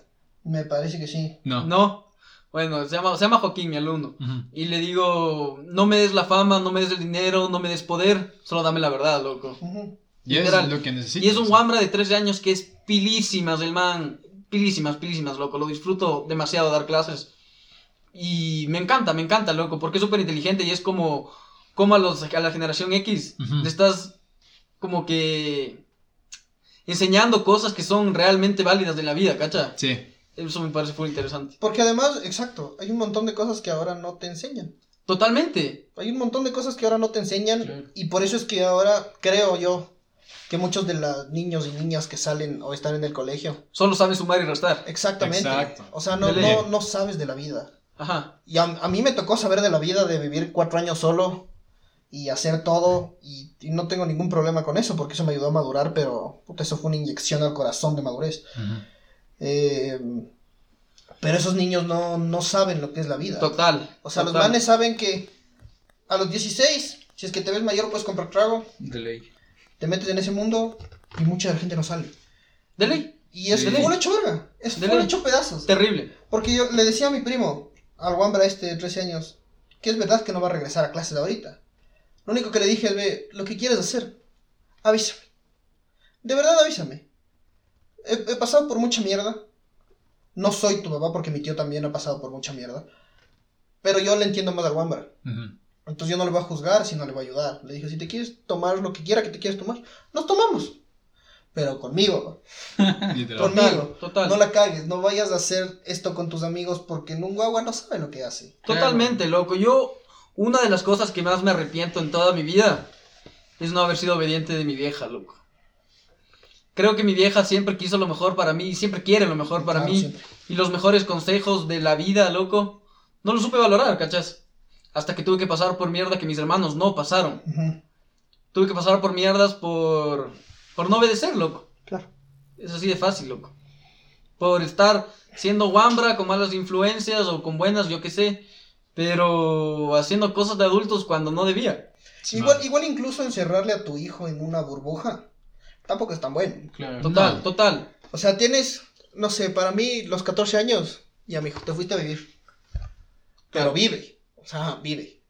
Me parece que sí. No. No. Bueno, se llama, se llama Joaquín, mi alumno. Y le digo, no me des la fama, no me des el dinero, no me des poder, solo dame la verdad, loco. Y es lo que necesito. Y es un wambra de 13 años que es pilísimas, el man pilísimas, pilísimas, loco. Lo disfruto demasiado dar clases. Y me encanta, me encanta, loco, porque es súper inteligente y es como, como a, los, a la generación X le estás como que enseñando cosas que son realmente válidas de la vida, ¿cacha? Sí. Eso me parece muy interesante. Porque además, exacto, hay un montón de cosas que ahora no te enseñan. Totalmente. Hay un montón de cosas que ahora no te enseñan y por eso es que ahora creo yo que muchos de los niños y niñas que salen o están en el colegio. Solo saben sumar y restar. Exactamente. O sea, no, no, no, sabes de la vida. Ajá. Y a, mí me tocó saber de la vida de vivir cuatro años solo y hacer todo y, no tengo ningún problema con eso porque eso me ayudó a madurar, pero eso fue una inyección al corazón de madurez. Eh, pero esos niños no, no saben lo que es la vida. Total. O sea, los manes saben que a los 16, si es que te ves mayor, puedes comprar trago. De ley te metes en ese mundo y mucha gente no sale. De ley. Y es un hecho verga. Es un hecho pedazos. Terrible. Porque yo le decía a mi primo, al Wambra este de 13 años, que es verdad que no va a regresar a clases ahorita. Lo único que le dije es, ve, lo que quieres hacer, avísame. De verdad avísame. He, pasado por mucha mierda. No soy tu papá porque mi tío también ha pasado por mucha mierda. Pero yo le entiendo más al Wambra. Entonces yo no le voy a juzgar, sino le voy a ayudar. Le dije, si te quieres tomar lo que quiera que te quieras tomar, nos tomamos. Pero conmigo. conmigo. Total. No la cagues, no vayas a hacer esto con tus amigos porque en un guagua no sabe lo que hace. Totalmente, loco. Yo, una de las cosas que más me arrepiento en toda mi vida es no haber sido obediente de mi vieja, loco. Creo que mi vieja siempre quiso lo mejor para mí, siempre quiere lo mejor para mí. Y los mejores consejos de la vida, loco, no lo supe valorar, ¿cachas? Hasta que tuve que pasar por mierda que mis hermanos no pasaron. Tuve que pasar por mierdas por, por no obedecer, loco. Claro. Es así de fácil, loco. Por estar siendo guambra con malas influencias o con buenas, yo qué sé. Pero haciendo cosas de adultos cuando no debía. igual, igual incluso encerrarle a tu hijo en una burbuja. Tampoco es tan bueno. Total, total. O sea, tienes, no sé, para mí los 14 años, ya hijo, te fuiste a vivir. Pero vive. O sea, vive.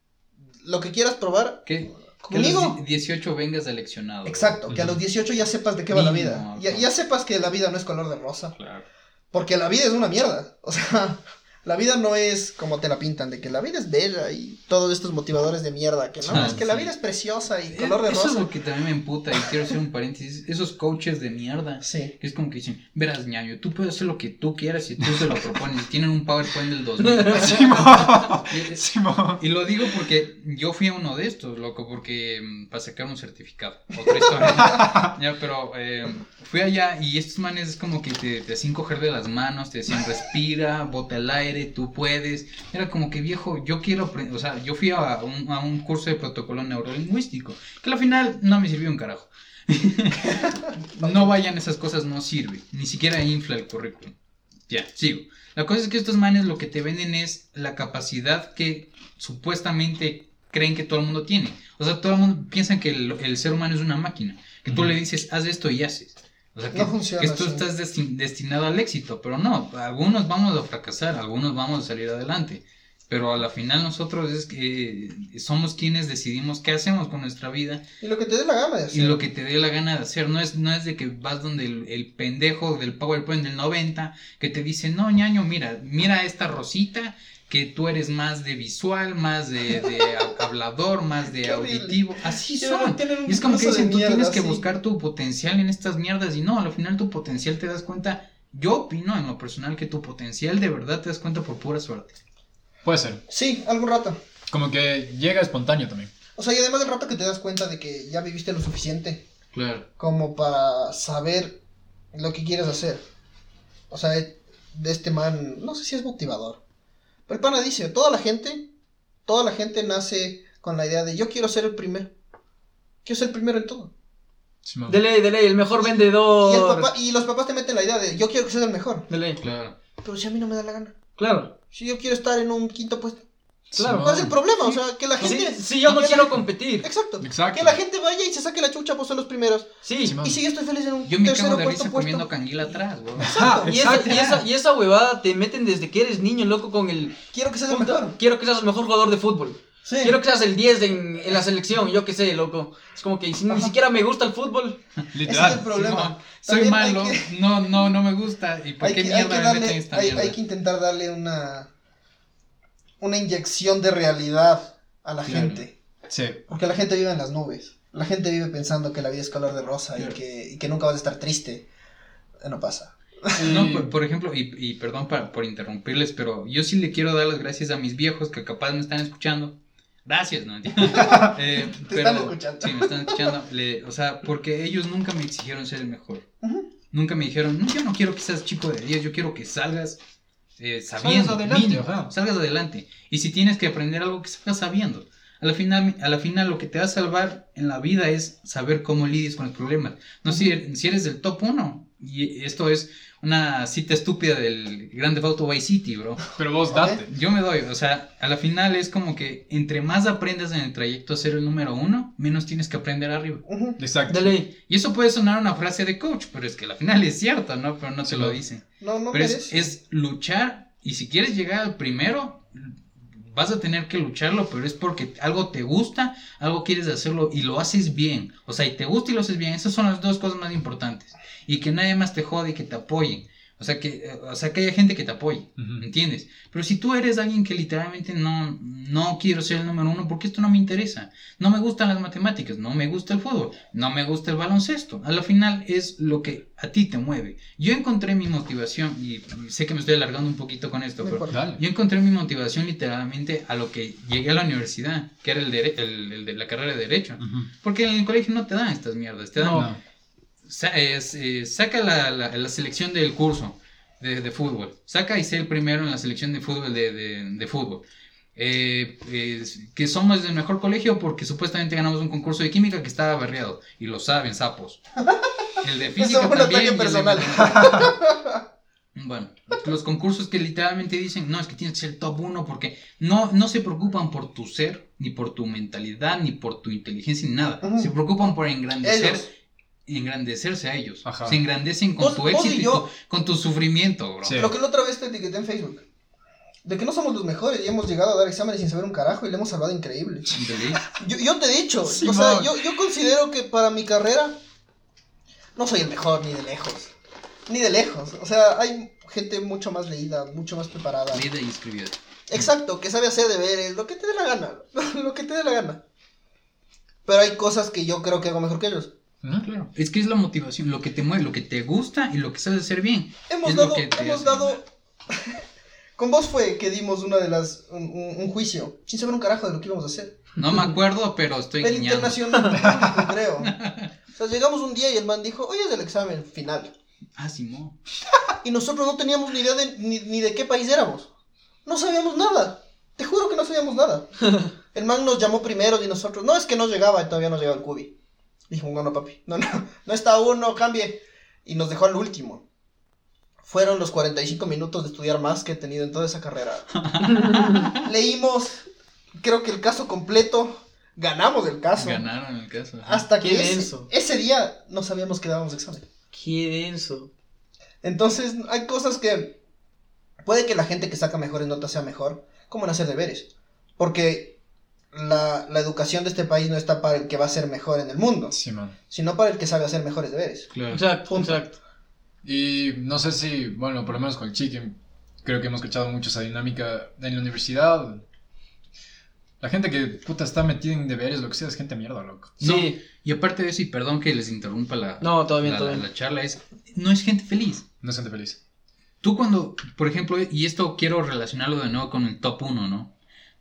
Lo que quieras probar. ¿Qué? Conmigo. Que a los 18 vengas seleccionado. Exacto, que a los 18 ya sepas de qué va la vida. Ya, ya, sepas que la vida no es color de rosa. Claro. Porque la vida es una mierda. O sea, la vida no es como te la pintan, de que la vida es bella y todos estos motivadores de mierda, que no, ah, es que la vida es preciosa y color de rosa. Eso es lo que también me emputa y quiero hacer un paréntesis, esos coaches de mierda, sí. que es como que dicen, verás ñaño, tú puedes hacer lo que tú quieras y tú se lo propones, tienen un PowerPoint del 2000. y, y lo digo porque yo fui a uno de estos, loco, porque mm, para sacar un certificado, otra historia. ya, pero eh, fui allá y estos manes es como que te, te hacían coger de las manos, te decían respira, bota el aire tú puedes. Era como que viejo, yo quiero aprender, o sea, yo fui a un, a un curso de protocolo neurolingüístico, que al final no me sirvió un carajo. no vayan esas cosas, no sirve, ni siquiera infla el currículum. Ya, sigo. La cosa es que estos manes lo que te venden es la capacidad que supuestamente creen que todo el mundo tiene. O sea, todo el mundo piensa que el, ser humano es una máquina, que tú le dices, haz esto y haces. O sea, que, no funciona que tú estás destinado al éxito, pero no, algunos vamos a fracasar, algunos vamos a salir adelante. Pero a la final nosotros es que somos quienes decidimos qué hacemos con nuestra vida. Y lo que te dé la gana de hacer. Y lo que te dé la gana de hacer. No es, no es de que vas donde el, pendejo del PowerPoint del 90 que te dice, no, ñaño, mira, mira esta rosita que tú eres más de visual, más de, hablador, más de auditivo. Así son. Y es como que dicen, tú tienes que buscar tu potencial en estas mierdas. Y no, al final tu potencial te das cuenta. Yo opino en lo personal que tu potencial de verdad te das cuenta por pura suerte. Puede ser. Sí, algún rato. Como que llega espontáneo también. O sea, y además del rato que te das cuenta de que ya viviste lo suficiente. Claro. Como para saber lo que quieres hacer. O sea, de este man, no sé si es motivador. Pero el pana dice, toda la gente, toda la gente nace con la idea de yo quiero ser el primero. Quiero ser el primero en todo. de ley, de ley, el mejor vendedor. Y, los papás te meten la idea de yo quiero ser el mejor. De ley. Claro. Pero si a mí no me da la gana. Claro. Si yo quiero estar en un quinto puesto. Claro. ¿Cuál es el problema? O sea, que la gente. Si, yo no quiero competir. Exacto. Exacto. Que la gente vaya y se saque la chucha por ser los primeros. Sí. y si yo estoy feliz en un yo me tercero de risa comiendo canguila atrás, güey. Exacto. Y, esa, y, esa, y esa huevada te meten desde que eres niño, loco, con el. Quiero que seas el mejor. Quiero que seas el mejor jugador de fútbol. Sí. Quiero que seas el 10 en, en, la selección, yo qué sé, loco. Es como que si ni siquiera me gusta el fútbol. Literal. Ese es el problema. soy malo, no, no, no me gusta. ¿Y por qué mierda me meten esta hay, hay que intentar darle una una inyección de realidad a la gente. Sí. Porque la gente vive en las nubes. La gente vive pensando que la vida es color de rosa y, que, y que nunca vas a estar triste. No pasa. No, por, ejemplo, y, y perdón por interrumpirles, pero yo sí le quiero dar las gracias a mis viejos que capaz me están escuchando. Gracias, ¿no? eh, Te están escuchando. Sí, me están escuchando. o sea, porque ellos nunca me exigieron ser el mejor. Nunca me dijeron, no, yo no quiero que seas chico de 10, yo quiero que salgas eh, sabiendo, salgas adelante, salgas adelante. Y si tienes que aprender algo que salgas sabiendo. A la, final, a la final lo que te va a salvar en la vida es saber cómo lidias con los problemas. No si, si eres del top 1, y esto es una cita estúpida del Grande Auto Vice City, bro. Pero vos date. Yo me doy, o sea, a la final es como que entre más aprendas en el trayecto a ser el número uno, menos tienes que aprender arriba. Exacto. Y eso puede sonar una frase de coach, pero es que a la final es cierto, ¿no? Pero no te lo dicen. No, no Pero es, es luchar y si quieres llegar al primero, vas a tener que lucharlo, pero es porque algo te gusta, algo quieres hacerlo y lo haces bien. O sea, y te gusta y lo haces bien. Esas son las dos cosas más importantes. Y que nadie más te jode y que te apoyen. O sea, que, eh, o sea, que haya gente que te apoye, ¿entiendes? Pero si tú eres alguien que literalmente no, no quiero ser el número uno porque esto no me interesa, no me gustan las matemáticas, no me gusta el fútbol, no me gusta el baloncesto, a la final es lo que a ti te mueve. Yo encontré mi motivación, y sé que me estoy alargando un poquito con esto, pero yo encontré mi motivación literalmente a lo que llegué a la universidad, que era el de, el, de la carrera de Derecho, porque en el colegio no te dan estas mierdas, te dan eh, saca la, la, selección del curso de, fútbol. Saca y sé el primero en la selección de fútbol de, fútbol. Eh, que somos el mejor colegio porque supuestamente ganamos un concurso de química que estaba barriado. Y lo saben, sapos. El de física también. personal. Bueno, los concursos que literalmente dicen, no, es que tienes que ser top 1 porque no, no se preocupan por tu ser, ni por tu mentalidad, ni por tu inteligencia, ni nada. Se preocupan por engrandecer engrandecerse a ellos. Se engrandecen con tu éxito y con tu sufrimiento, bro. Lo que la otra vez te etiqueté en Facebook. De que no somos los mejores y hemos llegado a dar exámenes sin saber un carajo y le hemos salvado increíble. yo, yo, te he dicho, o sea, yo, yo considero que para mi carrera no soy el mejor ni de lejos. Ni de lejos. O sea, hay gente mucho más leída, mucho más preparada. Leída y escribida. Exacto, que sabe hacer deberes, lo que te dé la gana. lo que te dé la gana. Pero hay cosas que yo creo que hago mejor que ellos. Claro. Es que es la motivación, lo que te mueve, lo que te gusta y lo que sabes hacer bien. Hemos dado, hemos dado. Con vos fue que dimos una de las. Un, juicio. Sin saber un carajo de lo que íbamos a hacer. No me acuerdo, pero estoy El internacional, creo. O sea, llegamos un día y el man dijo: Hoy es el examen final. Ah, Simón. y nosotros no teníamos ni idea de, ni, ni de qué país éramos. No sabíamos nada. Te juro que no sabíamos nada. El man nos llamó primero y nosotros. No es que no llegaba, todavía no llegaba el cubi. Dijo, no, no, papi, no, no, no está uno, cambie. Y nos dejó al último. Fueron los 45 minutos de estudiar más que he tenido en toda esa carrera. Leímos, creo que el caso completo. Ganamos el caso. Ganaron el caso. Hasta que ese, ese, día no sabíamos que dábamos examen. Qué denso. Entonces, hay cosas que. Puede que la gente que saca mejores notas sea mejor. ¿cómo van a hacer deberes? Porque la, educación de este país no está para el que va a ser mejor en el mundo, sino para el que sabe hacer mejores deberes. Exacto, exacto. Y no sé si, bueno, por lo menos con el chicken, creo que hemos escuchado mucho esa dinámica en la universidad. La gente que puta está metida en deberes, lo que sea, es gente mierda, loco. Sí. y aparte de eso, y perdón que les interrumpa la, no, todavía, la, la charla, es, no es gente feliz. No es gente feliz. Tú cuando, por ejemplo, y esto quiero relacionarlo de nuevo con el top 1, ¿no?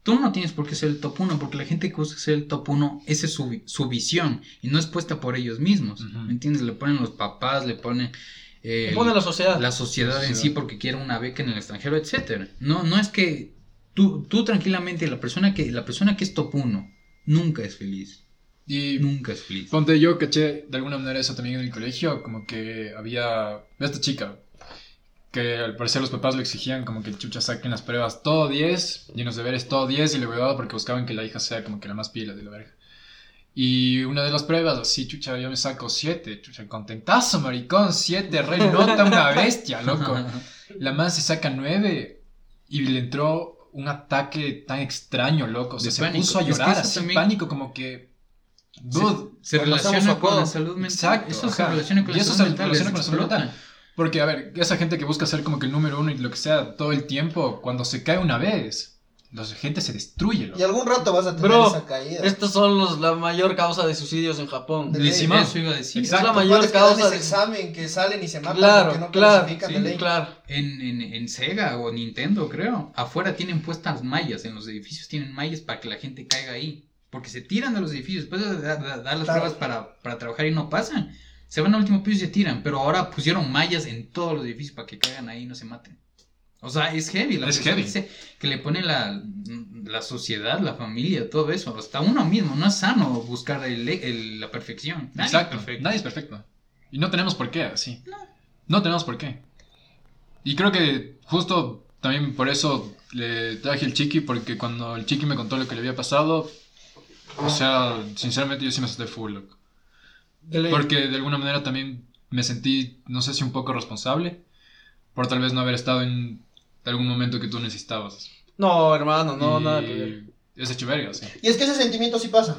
Tú no tienes por qué ser el top 1, porque la gente que busca ser el top 1, esa es su, su visión, y no es puesta por ellos mismos, ¿me entiendes? Le ponen los papás, le ponen... Eh, le pone la sociedad. La sociedad en sí porque quiere una beca en el extranjero, etcétera. No, no es que tú, tú tranquilamente, la persona que, la persona que es top 1, nunca es feliz. Y nunca es feliz. Ponte, yo caché de alguna manera eso también en el colegio, como que había esta chica, que al parecer los papás le exigían como que chucha saquen las pruebas todo 10, y en los deberes todo 10 y le dado porque buscaban que la hija sea como que la más pila de la verga. Y una de las pruebas, así, chucha, yo me saco 7, chucha, contentazo, maricón, 7, re nota una bestia, loco. La más se saca 9 y le entró un ataque tan extraño, loco. se puso a llorar, así, pánico, como que... Dude, se, relaciona con la salud mental. Exacto. Eso se relaciona con la salud mental. Porque, a ver, esa gente que busca ser como que el número uno y lo que sea todo el tiempo, cuando se cae una vez, la gente se destruye. Y algún rato vas a tener esa caída. Estos son los, la mayor causa de suicidios en Japón. De eso iba a decir. Es la mayor causa de examen que salen y se matan claro, porque no claro, sí, ley. Claro. En, en, en, Sega o Nintendo, creo, afuera tienen puestas mallas, en los edificios tienen mallas para que la gente caiga ahí. Porque se tiran de los edificios, después de dar, las pruebas para, para trabajar y no pasan se van al último piso y se tiran, pero ahora pusieron mallas en todos los edificios para que caigan ahí y no se maten. O sea, es heavy. La es heavy. Dice que le pone la, la, sociedad, la familia, todo eso. Hasta uno mismo. No es sano buscar el, la perfección. Nadie Exacto. Es perfecto. Nadie es perfecto. Y no tenemos por qué, así. No. No tenemos por qué. Y creo que justo también por eso le traje el chiqui, porque cuando el chiqui me contó lo que le había pasado, o sea, sinceramente yo sí me asusté full, loco. Porque de alguna manera también me sentí, no sé si un poco responsable, por tal vez no haber estado en algún momento que tú necesitabas. No, hermano, no, nada que ver. Es hecho verga, sí. Y es que ese sentimiento sí pasa.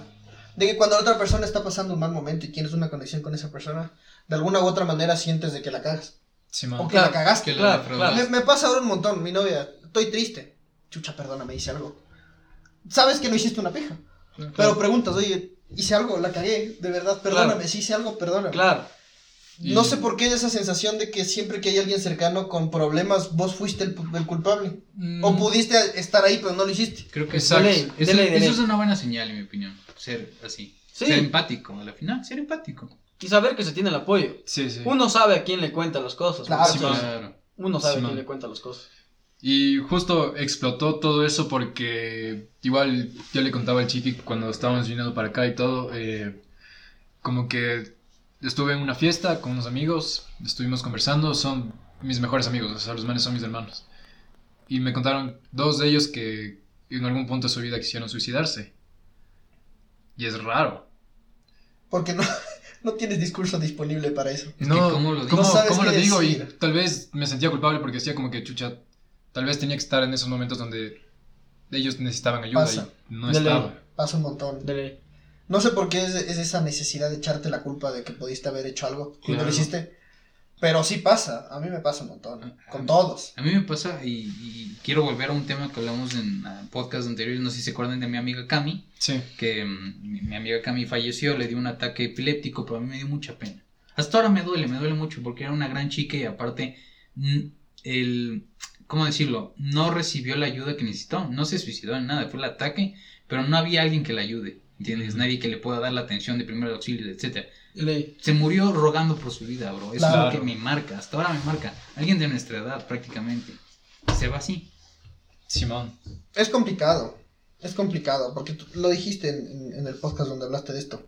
De que cuando la otra persona está pasando un mal momento y tienes una conexión con esa persona, de alguna u otra manera sientes de que la cagas. Sí, o que la cagaste. claro, Me, me, pasa ahora un montón, mi novia, estoy triste. Chucha, perdóname, hice algo. Sabes que no hiciste una pija. Pero preguntas, oye, hice algo, la cagué, de verdad, perdóname, si hice algo, perdóname. Claro. No sé por qué hay esa sensación de que siempre que hay alguien cercano con problemas, vos fuiste el, culpable. Mm. O pudiste estar ahí, pero no lo hiciste. Creo que eso, es una buena señal, en mi opinión. Ser así. Ser empático, al final, ser empático. Y saber que se tiene el apoyo. Sí, sí. Uno sabe a quién le cuenta las cosas. Claro, Uno sabe a quién le cuenta las cosas. Y justo explotó todo eso porque igual yo le contaba al chiqui cuando estábamos viniendo para acá y todo, eh, como que estuve en una fiesta con unos amigos, estuvimos conversando, son mis mejores amigos, o sea, los manes son mis hermanos. Y me contaron dos de ellos que en algún punto de su vida quisieron suicidarse. Y es raro. Porque no, no tienes discurso disponible para eso. no, ¿cómo lo digo? ¿Cómo, lo digo? Y tal vez me sentía culpable porque decía como que chucha, Tal vez tenía que estar en esos momentos donde ellos necesitaban ayuda y no estaba. Pasa un montón. No sé por qué es, esa necesidad de echarte la culpa de que pudiste haber hecho algo y no lo hiciste. Pero sí pasa, a mí me pasa un montón, con todos. A mí me pasa, y, quiero volver a un tema que hablamos en podcast anteriores, no sé si se acuerdan de mi amiga Cami, sí. que mm, mi, amiga Cami falleció, le dio un ataque epiléptico, pero a mí me dio mucha pena. Hasta ahora me duele, me duele mucho, porque era una gran chica y aparte, mm, el, ¿cómo decirlo? No recibió la ayuda que necesitó, no se suicidó en nada, fue el ataque, pero no había alguien que la ayude, ¿entiendes? Nadie que le pueda dar la atención de primeros auxilios, etc. Se murió rogando por su vida, bro. Eso es lo que me marca, hasta ahora me marca. Alguien de nuestra edad, prácticamente. Se va así. Simón. Es complicado, es complicado, porque tú lo dijiste en el podcast donde hablaste de esto.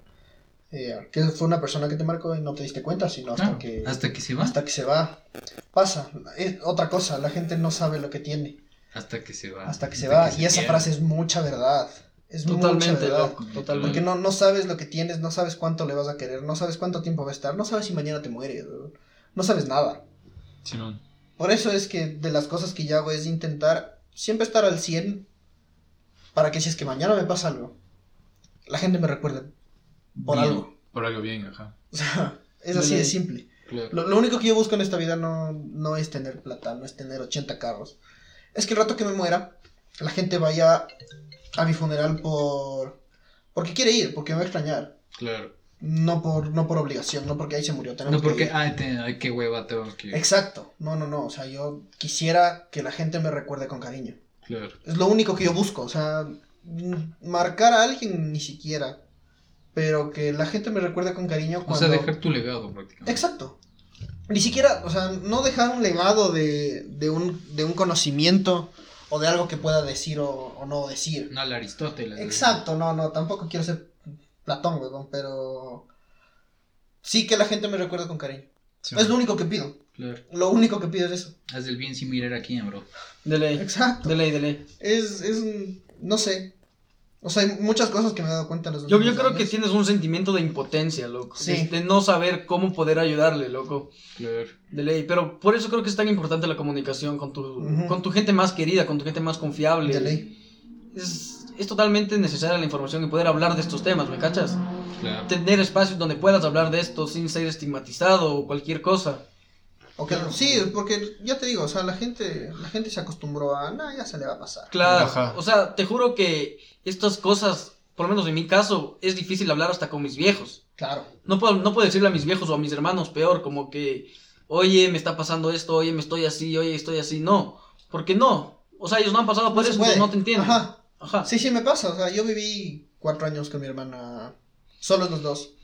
Eh, que fue una persona que te marcó y no te diste cuenta, sino hasta que... Hasta que se va. Hasta que se va. Pasa. Es otra cosa, la gente no sabe lo que tiene. Hasta que se va. Hasta que se va. y esa frase es mucha verdad. Es totalmente, mucha verdad. totalmente. Porque no, no sabes lo que tienes, no sabes cuánto le vas a querer, no sabes cuánto tiempo va a estar, no sabes si mañana te mueres, no sabes nada. Sí, no. Por eso es que de las cosas que yo hago es intentar siempre estar al 100 para que si es que mañana me pasa algo, la gente me recuerde por algo. Por algo bien, ajá. O sea, es así de simple. Lo, lo, único que yo busco en esta vida no, no es tener plata, no es tener 80 carros. Es que el rato que me muera, la gente vaya a mi funeral por... Porque quiere ir, porque me va a extrañar. Claro. No por, no por obligación, no porque ahí se murió. no porque, ay, ay, qué hueva tengo que ir. Exacto. No, no, no. O sea, yo quisiera que la gente me recuerde con cariño. Claro. Es lo único que yo busco. O sea, marcar a alguien ni siquiera. Pero que la gente me recuerde con cariño cuando... O sea, dejar tu legado prácticamente. Exacto. Ni siquiera, o sea, no dejar un legado de, de, un, de un conocimiento o de algo que pueda decir o, no decir. No, el Aristóteles. Exacto, no, no, tampoco quiero ser Platón, weón, pero sí que la gente me recuerda con cariño. es lo único que pido. Claro. Lo único que pido es eso. Haz del bien sin mirar aquí, bro. De ley. Exacto. De ley, de ley. Es, es, no sé, o sea, hay muchas cosas que me he dado cuenta. Los yo, yo creo que tienes un sentimiento de impotencia, loco. Sí. De, no saber cómo poder ayudarle, loco. Claro. De ley. Pero por eso creo que es tan importante la comunicación con tu, con tu gente más querida, con tu gente más confiable. De ley. Es, es totalmente necesaria la información y poder hablar de estos temas, ¿me cachas? Claro. Tener espacios donde puedas hablar de esto sin ser estigmatizado o cualquier cosa sí, porque ya te digo, o sea, la gente, la gente se acostumbró a, nada, ya se le va a pasar. Claro, o sea, te juro que estas cosas, por lo menos en mi caso, es difícil hablar hasta con mis viejos. Claro. No puedo, no puedo decirle a mis viejos o a mis hermanos peor, como que, oye, me está pasando esto, oye, me estoy así, oye, estoy así. No, porque no. O sea, ellos no han pasado por eso, entonces no te entienden. Ajá. Ajá. Sí, sí, me pasa. O sea, yo viví cuatro años con mi hermana, solo los dos.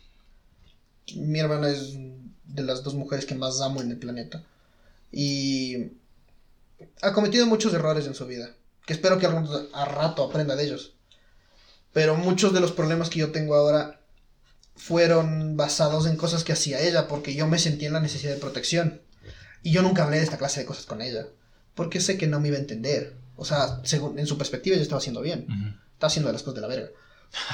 Mi hermana es de las dos mujeres que más amo en el planeta. Y ha cometido muchos errores en su vida, que espero que algún a rato aprenda de ellos. Pero muchos de los problemas que yo tengo ahora fueron basados en cosas que hacía ella, porque yo me sentía en la necesidad de protección. Y yo nunca hablé de esta clase de cosas con ella, porque sé que no me iba a entender. O sea, según, en su perspectiva yo estaba haciendo bien. Estaba haciendo las cosas de la verga.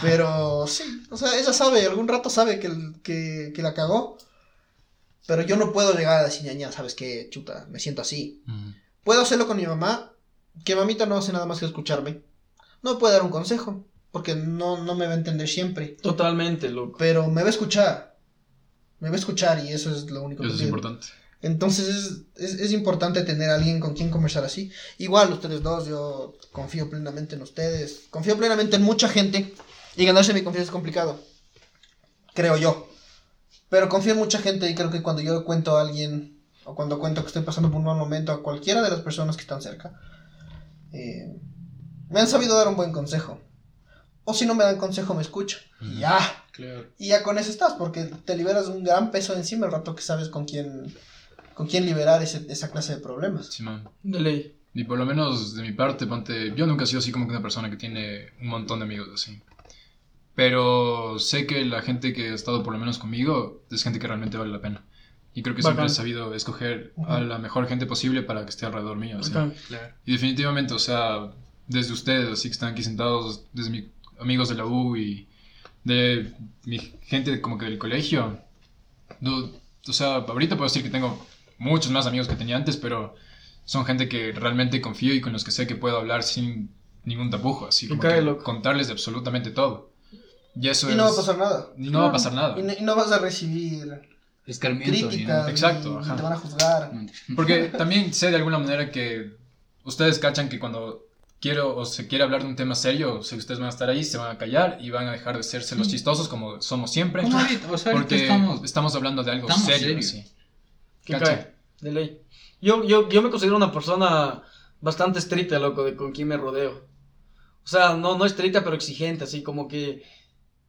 Pero sí, o sea, ella sabe, algún rato sabe que, que, que la cagó. Pero yo no puedo llegar a decir, ñaña, ¿sabes qué? Chuta, me siento así. Puedo hacerlo con mi mamá, que mamita no hace nada más que escucharme. No me puede dar un consejo, porque no, no me va a entender siempre. Totalmente, loco. Pero me va a escuchar. Me va a escuchar y eso es lo único que Eso es importante. Entonces es, es, importante tener a alguien con quien conversar así. Igual ustedes dos, yo confío plenamente en ustedes. Confío plenamente en mucha gente. Y ganarse mi confianza es complicado. Creo yo. Pero confío en mucha gente y creo que cuando yo cuento a alguien, o cuando cuento que estoy pasando por un mal momento a cualquiera de las personas que están cerca, eh, me han sabido dar un buen consejo. O si no me dan consejo, me escuchan. Y ya. Y ya con eso estás, porque te liberas un gran peso encima el rato que sabes con quién, con quién liberar ese, esa clase de problemas. Sí, man. De ley. Y por lo menos de mi parte, ponte, yo nunca he sido así como que una persona que tiene un montón de amigos así. Pero sé que la gente que ha estado por lo menos conmigo es gente que realmente vale la pena. Y creo que siempre he sabido escoger a la mejor gente posible para que esté alrededor mío. Y definitivamente, o sea, desde ustedes, así que están aquí sentados, desde mis amigos de la U y de mi gente como que del colegio. o sea, ahorita puedo decir que tengo muchos más amigos que tenía antes, pero son gente que realmente confío y con los que sé que puedo hablar sin ningún tapujo, así como que contarles de absolutamente todo. Y, no va a pasar nada. Y no va a pasar nada. Y no, vas a recibir críticas. Exacto. te van a juzgar. Porque también sé de alguna manera que ustedes cachan que cuando quiero o se quiere hablar de un tema serio, si ustedes van a estar ahí, se van a callar y van a dejar de serse los chistosos como somos siempre. porque estamos, hablando de algo serio. ¿Qué cae? De ley. Yo, yo, yo me considero una persona bastante estricta, loco, de con quién me rodeo. O sea, no, no estricta, pero exigente, así como que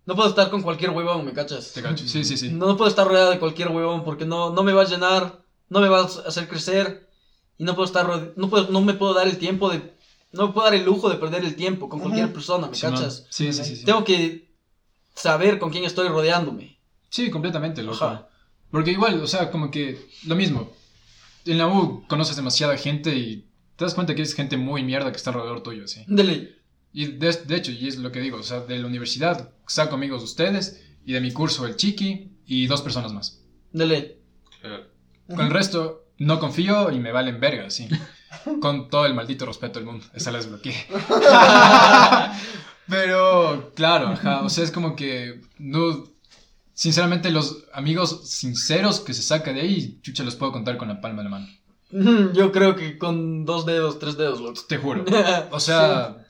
no puedo estar con cualquier huevón, ¿me cachas? Te cacho, sí, sí, sí. No, puedo estar rodeado de cualquier huevón porque no, no me va a llenar, no me va a hacer crecer y no puedo estar no puedo, no me puedo dar el tiempo de no me puedo dar el lujo de perder el tiempo con cualquier persona, ¿me cachas? Sí, sí, sí, Tengo que saber con quién estoy rodeándome. Sí, completamente, loco. Porque igual, o sea, como que lo mismo. En la U conoces demasiada gente y te das cuenta que es gente muy mierda que está alrededor tuyo, sí. De ley. Y de, de, hecho, y es lo que digo, o sea, de la universidad saco amigos de ustedes y de mi curso el Chiqui y dos personas más. De ley. Con el resto, no confío y me valen verga, sí. Con todo el maldito respeto del mundo. Esa la desbloqueé. Pero, claro, ajá. O sea, es como que. No, sinceramente, los amigos sinceros que se saca de ahí, chucha, los puedo contar con la palma de la mano. Yo creo que con dos dedos, tres dedos, loco. Te juro. O sea,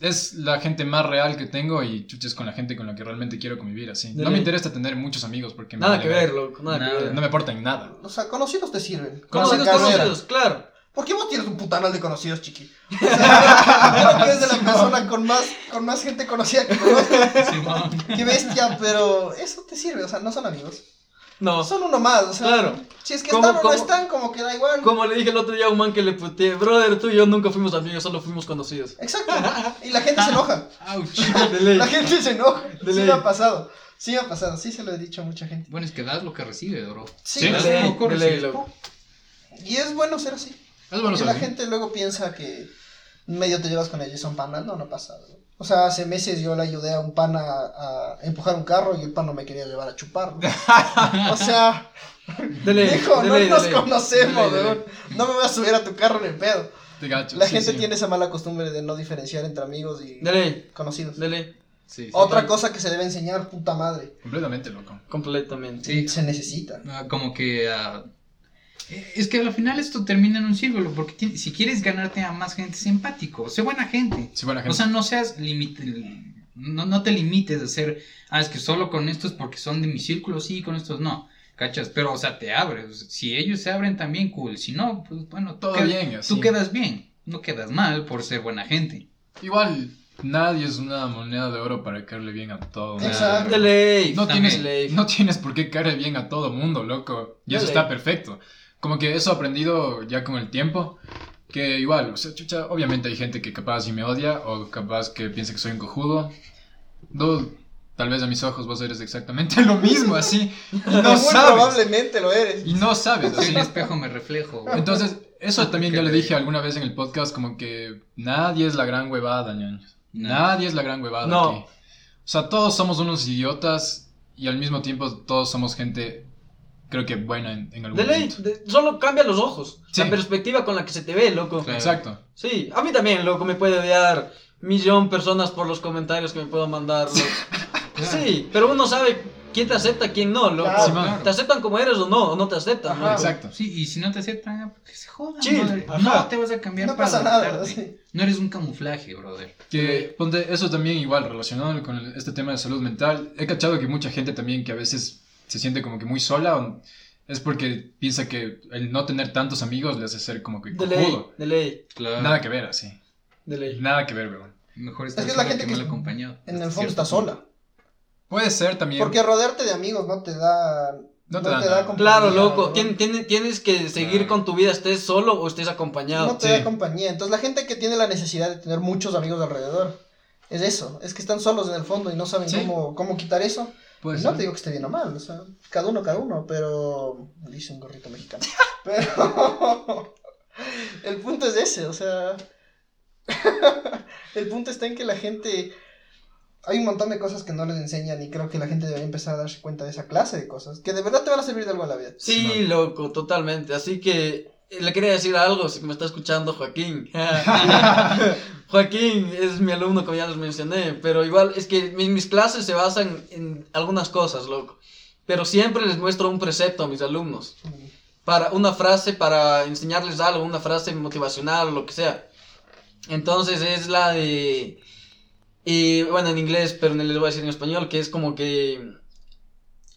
es la gente más real que tengo y chuches con la gente con la que realmente quiero convivir así. No me interesa tener muchos amigos porque nada que ver, loco, nada, que ver. No me aportan nada. O sea, conocidos te sirven. Conocidos, conocidos, claro. ¿Por qué vos tienes un putanal de conocidos, chiqui? O sea, que es de la persona con más, con más gente conocida que conozco. Qué bestia, pero eso te sirve, o sea, no son amigos. No. Son uno más, o sea. Claro. Si es que están o no están, como que da igual. Como le dije el otro día a un man que le puteé, brother, tú y yo nunca fuimos amigos, solo fuimos conocidos. Exacto. Y la gente se enoja. La gente se enoja. sí me ha pasado. Sí me ha pasado, sí se lo he dicho a mucha gente. Bueno, es que das lo que recibe, bro. Sí, sí. De Y es bueno ser así. Es bueno ser la gente luego piensa que medio te llevas con ellos, son panas, no, no pasa. O sea, hace meses yo le ayudé a un pana a, empujar un carro y el pan no me quería llevar a chupar. o sea, dijo, no nos conocemos, no me voy a subir a tu carro ni pedo. La gente tiene esa mala costumbre de no diferenciar entre amigos y conocidos. Otra cosa que se debe enseñar, puta madre. Completamente, loco. Completamente. Se necesita. Ah, como que uh, es que al final esto termina en un círculo, porque si quieres ganarte a más gente, sé empático, sé buena gente. O sea, no seas limite, no, no te limites a ser, ah, es que solo con estos porque son de mi círculo, sí, con estos no. ¿Cachas? Pero, o sea, te abres. Si ellos se abren también, cool. Si no, pues bueno, todo bien. Tú quedas bien. No quedas mal por ser buena gente. Igual, nadie es una moneda de oro para caerle bien a todo. Exacto. No tienes, no tienes por qué caerle bien a todo mundo, loco. Y eso está perfecto como que eso he aprendido ya con el tiempo. Que igual, o sea, chucha, obviamente hay gente que capaz y me odia o capaz que piensa que soy un cojudo. tal vez a mis ojos vos eres exactamente lo mismo, así. Y no Muy probablemente lo eres. Y no sabes, así. En el espejo me reflejo. Entonces, eso también ya le dije alguna vez en el podcast, como que nadie es la gran huevada, ñaños. Nadie es la gran huevada. No. O sea, todos somos unos idiotas y al mismo tiempo todos somos gente creo que buena en, en algún de ley, solo cambia los ojos. La perspectiva con la que se te ve, loco. Exacto. Sí, a mí también, loco, me puede odiar millón personas por los comentarios que me puedo mandar. sí, pero uno sabe quién te acepta, quién no, loco. Te aceptan como eres o no, o no te aceptan. Exacto. Sí, y si no te aceptan, que se jodan. No te vas a cambiar no para nada, No eres un camuflaje, brother. Que, ponte, eso también igual, relacionado con este tema de salud mental. He cachado que mucha gente también que a veces se siente como que muy sola es porque piensa que el no tener tantos amigos le hace ser como que de ley, de ley. Nada que ver así. De ley. Nada que ver, weón. Mejor estar es que la gente que, acompañado. En el fondo está sola. Puede ser también. Porque rodearte de amigos no te da no te, da, Claro, loco. tienes que seguir con tu vida, estés solo o estés acompañado. No te da compañía. Entonces, la gente que tiene la necesidad de tener muchos amigos alrededor es eso. Es que están solos en el fondo y no saben cómo, cómo quitar eso no te digo que esté bien o mal, o sea, cada uno, cada uno, pero. Dice un gorrito mexicano. Pero. el punto es ese, o sea. el punto está en que la gente. Hay un montón de cosas que no les enseñan y creo que la gente debería empezar a darse cuenta de esa clase de cosas que de verdad te van a servir de algo en la vida. Sí, loco, totalmente. Así que le quería decir algo, si me está escuchando Joaquín. Joaquín es mi alumno, como ya les mencioné, pero igual es que mis, clases se basan en algunas cosas, loco. Pero siempre les muestro un precepto a mis alumnos. Para una frase, para enseñarles algo, una frase motivacional o lo que sea. Entonces es la de... Y bueno, en inglés, pero les voy a decir en español, que es como que...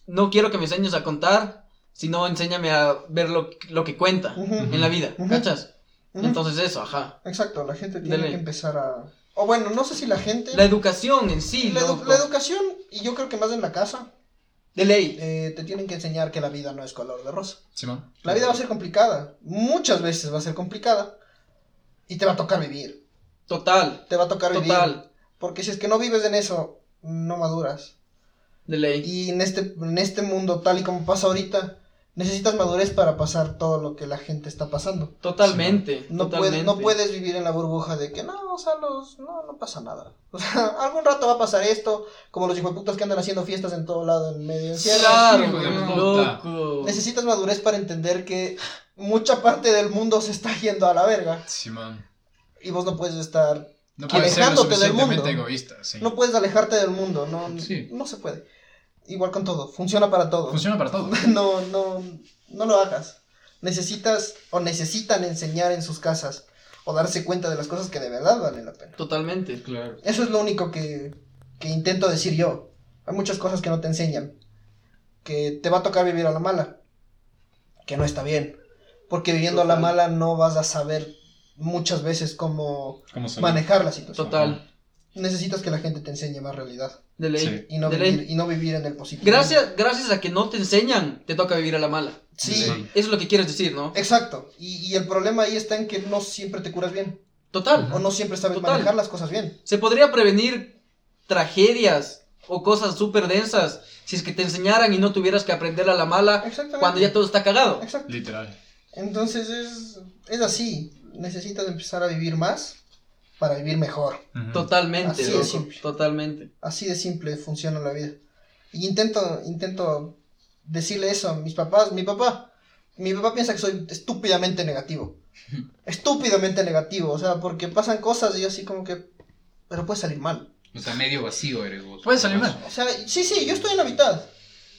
No quiero que me enseñes a contar, sino enséñame a ver lo, lo que cuenta en la vida, ¿cachas? Entonces eso, ajá. Exacto, la gente tiene que empezar a... O bueno, no sé si la gente... La educación en sí. La, la educación, y yo creo que más en la casa. De ley. Eh, te tienen que enseñar que la vida no es color de rosa. Sí, La vida va a ser complicada. Muchas veces va a ser complicada. Y te va a tocar vivir. Total. Te va a tocar Total. Porque si es que no vives en eso, no maduras. De ley. Y en este, en este mundo, tal y como pasa ahorita, necesitas madurez para pasar todo lo que la gente está pasando. Totalmente. No, totalmente. no puedes vivir en la burbuja de que no, o sea, los, no, no pasa nada. O sea, algún rato va a pasar esto, como los hijueputas que andan haciendo fiestas en todo lado en medio encierro. Claro, loco. Necesitas madurez para entender que mucha parte del mundo se está yendo a la verga. Sí, man. Y vos no puedes estar no puedes alejándote del mundo. Egoísta, sí. No puedes alejarte del mundo, no, no se puede. Igual con todo, funciona para todo. Funciona para todo. no, no, no lo hagas. Necesitas o necesitan enseñar en sus casas o darse cuenta de las cosas que de verdad valen la pena. Totalmente, claro. Eso es lo único que, que intento decir yo. Hay muchas cosas que no te enseñan. Que te va a tocar vivir a la mala. Que no está bien. Porque viviendo a la mala no vas a saber muchas veces cómo, manejar la situación. Total. Necesitas que la gente te enseñe más realidad. De ley. Y, no vivir, y no vivir en el positivo. Gracias, gracias a que no te enseñan, te toca vivir a la mala. Sí. Eso es lo que quieres decir, ¿no? Exacto. Y, el problema ahí está en que no siempre te curas bien. Total. O no siempre sabes manejar las cosas bien. Se podría prevenir tragedias o cosas súper densas si es que te enseñaran y no tuvieras que aprender a la mala cuando ya todo está cagado. Exacto. Literal. Entonces es, es así necesitas empezar a vivir más para vivir mejor. Totalmente, Así de simple. Totalmente. Así de simple funciona la vida. Y intento, intento decirle eso a mis papás. Mi papá, mi papá piensa que soy estúpidamente negativo. estúpidamente negativo, o sea, porque pasan cosas y yo así como que, pero puede salir mal. O sea, medio vacío eres vos. Puede salir mal. O sea, sí, sí, yo estoy en la mitad.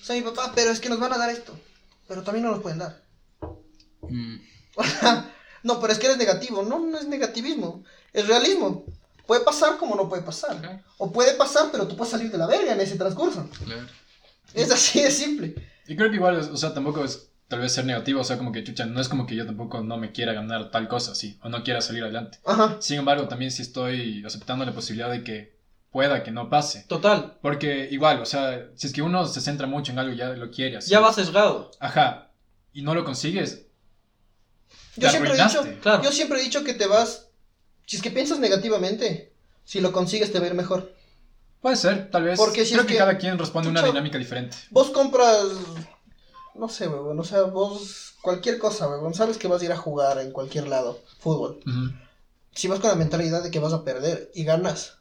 O sea, mi papá, pero es que nos van a dar esto. Pero también no nos pueden dar. Mm. No, pero es que eres negativo. No, no es negativismo. Es realismo. Puede pasar como no puede pasar. O puede pasar, pero tú puedes salir de la verga en ese transcurso. Claro. Es así de simple. Y creo que igual, o sea, tampoco es tal vez ser negativo, o sea, como que chucha, no es como que yo tampoco no me quiera ganar tal cosa, sí, o no quiera salir adelante. Ajá. Sin embargo, también sí estoy aceptando la posibilidad de que pueda que no pase. Total. Porque igual, o sea, si es que uno se centra mucho en algo y ya lo quiere así. Ya va sesgado. Ajá. Y no lo consigues, yo siempre, he dicho, yo siempre he dicho que te vas. Si es que piensas negativamente, si lo consigues te va a ir mejor. Puede ser, tal vez. Porque Creo que, cada quien responde una dinámica diferente. Vos compras. No sé, weón. O sea, vos. Cualquier cosa, weón. Sabes que vas a ir a jugar en cualquier lado. Fútbol. Si vas con la mentalidad de que vas a perder y ganas.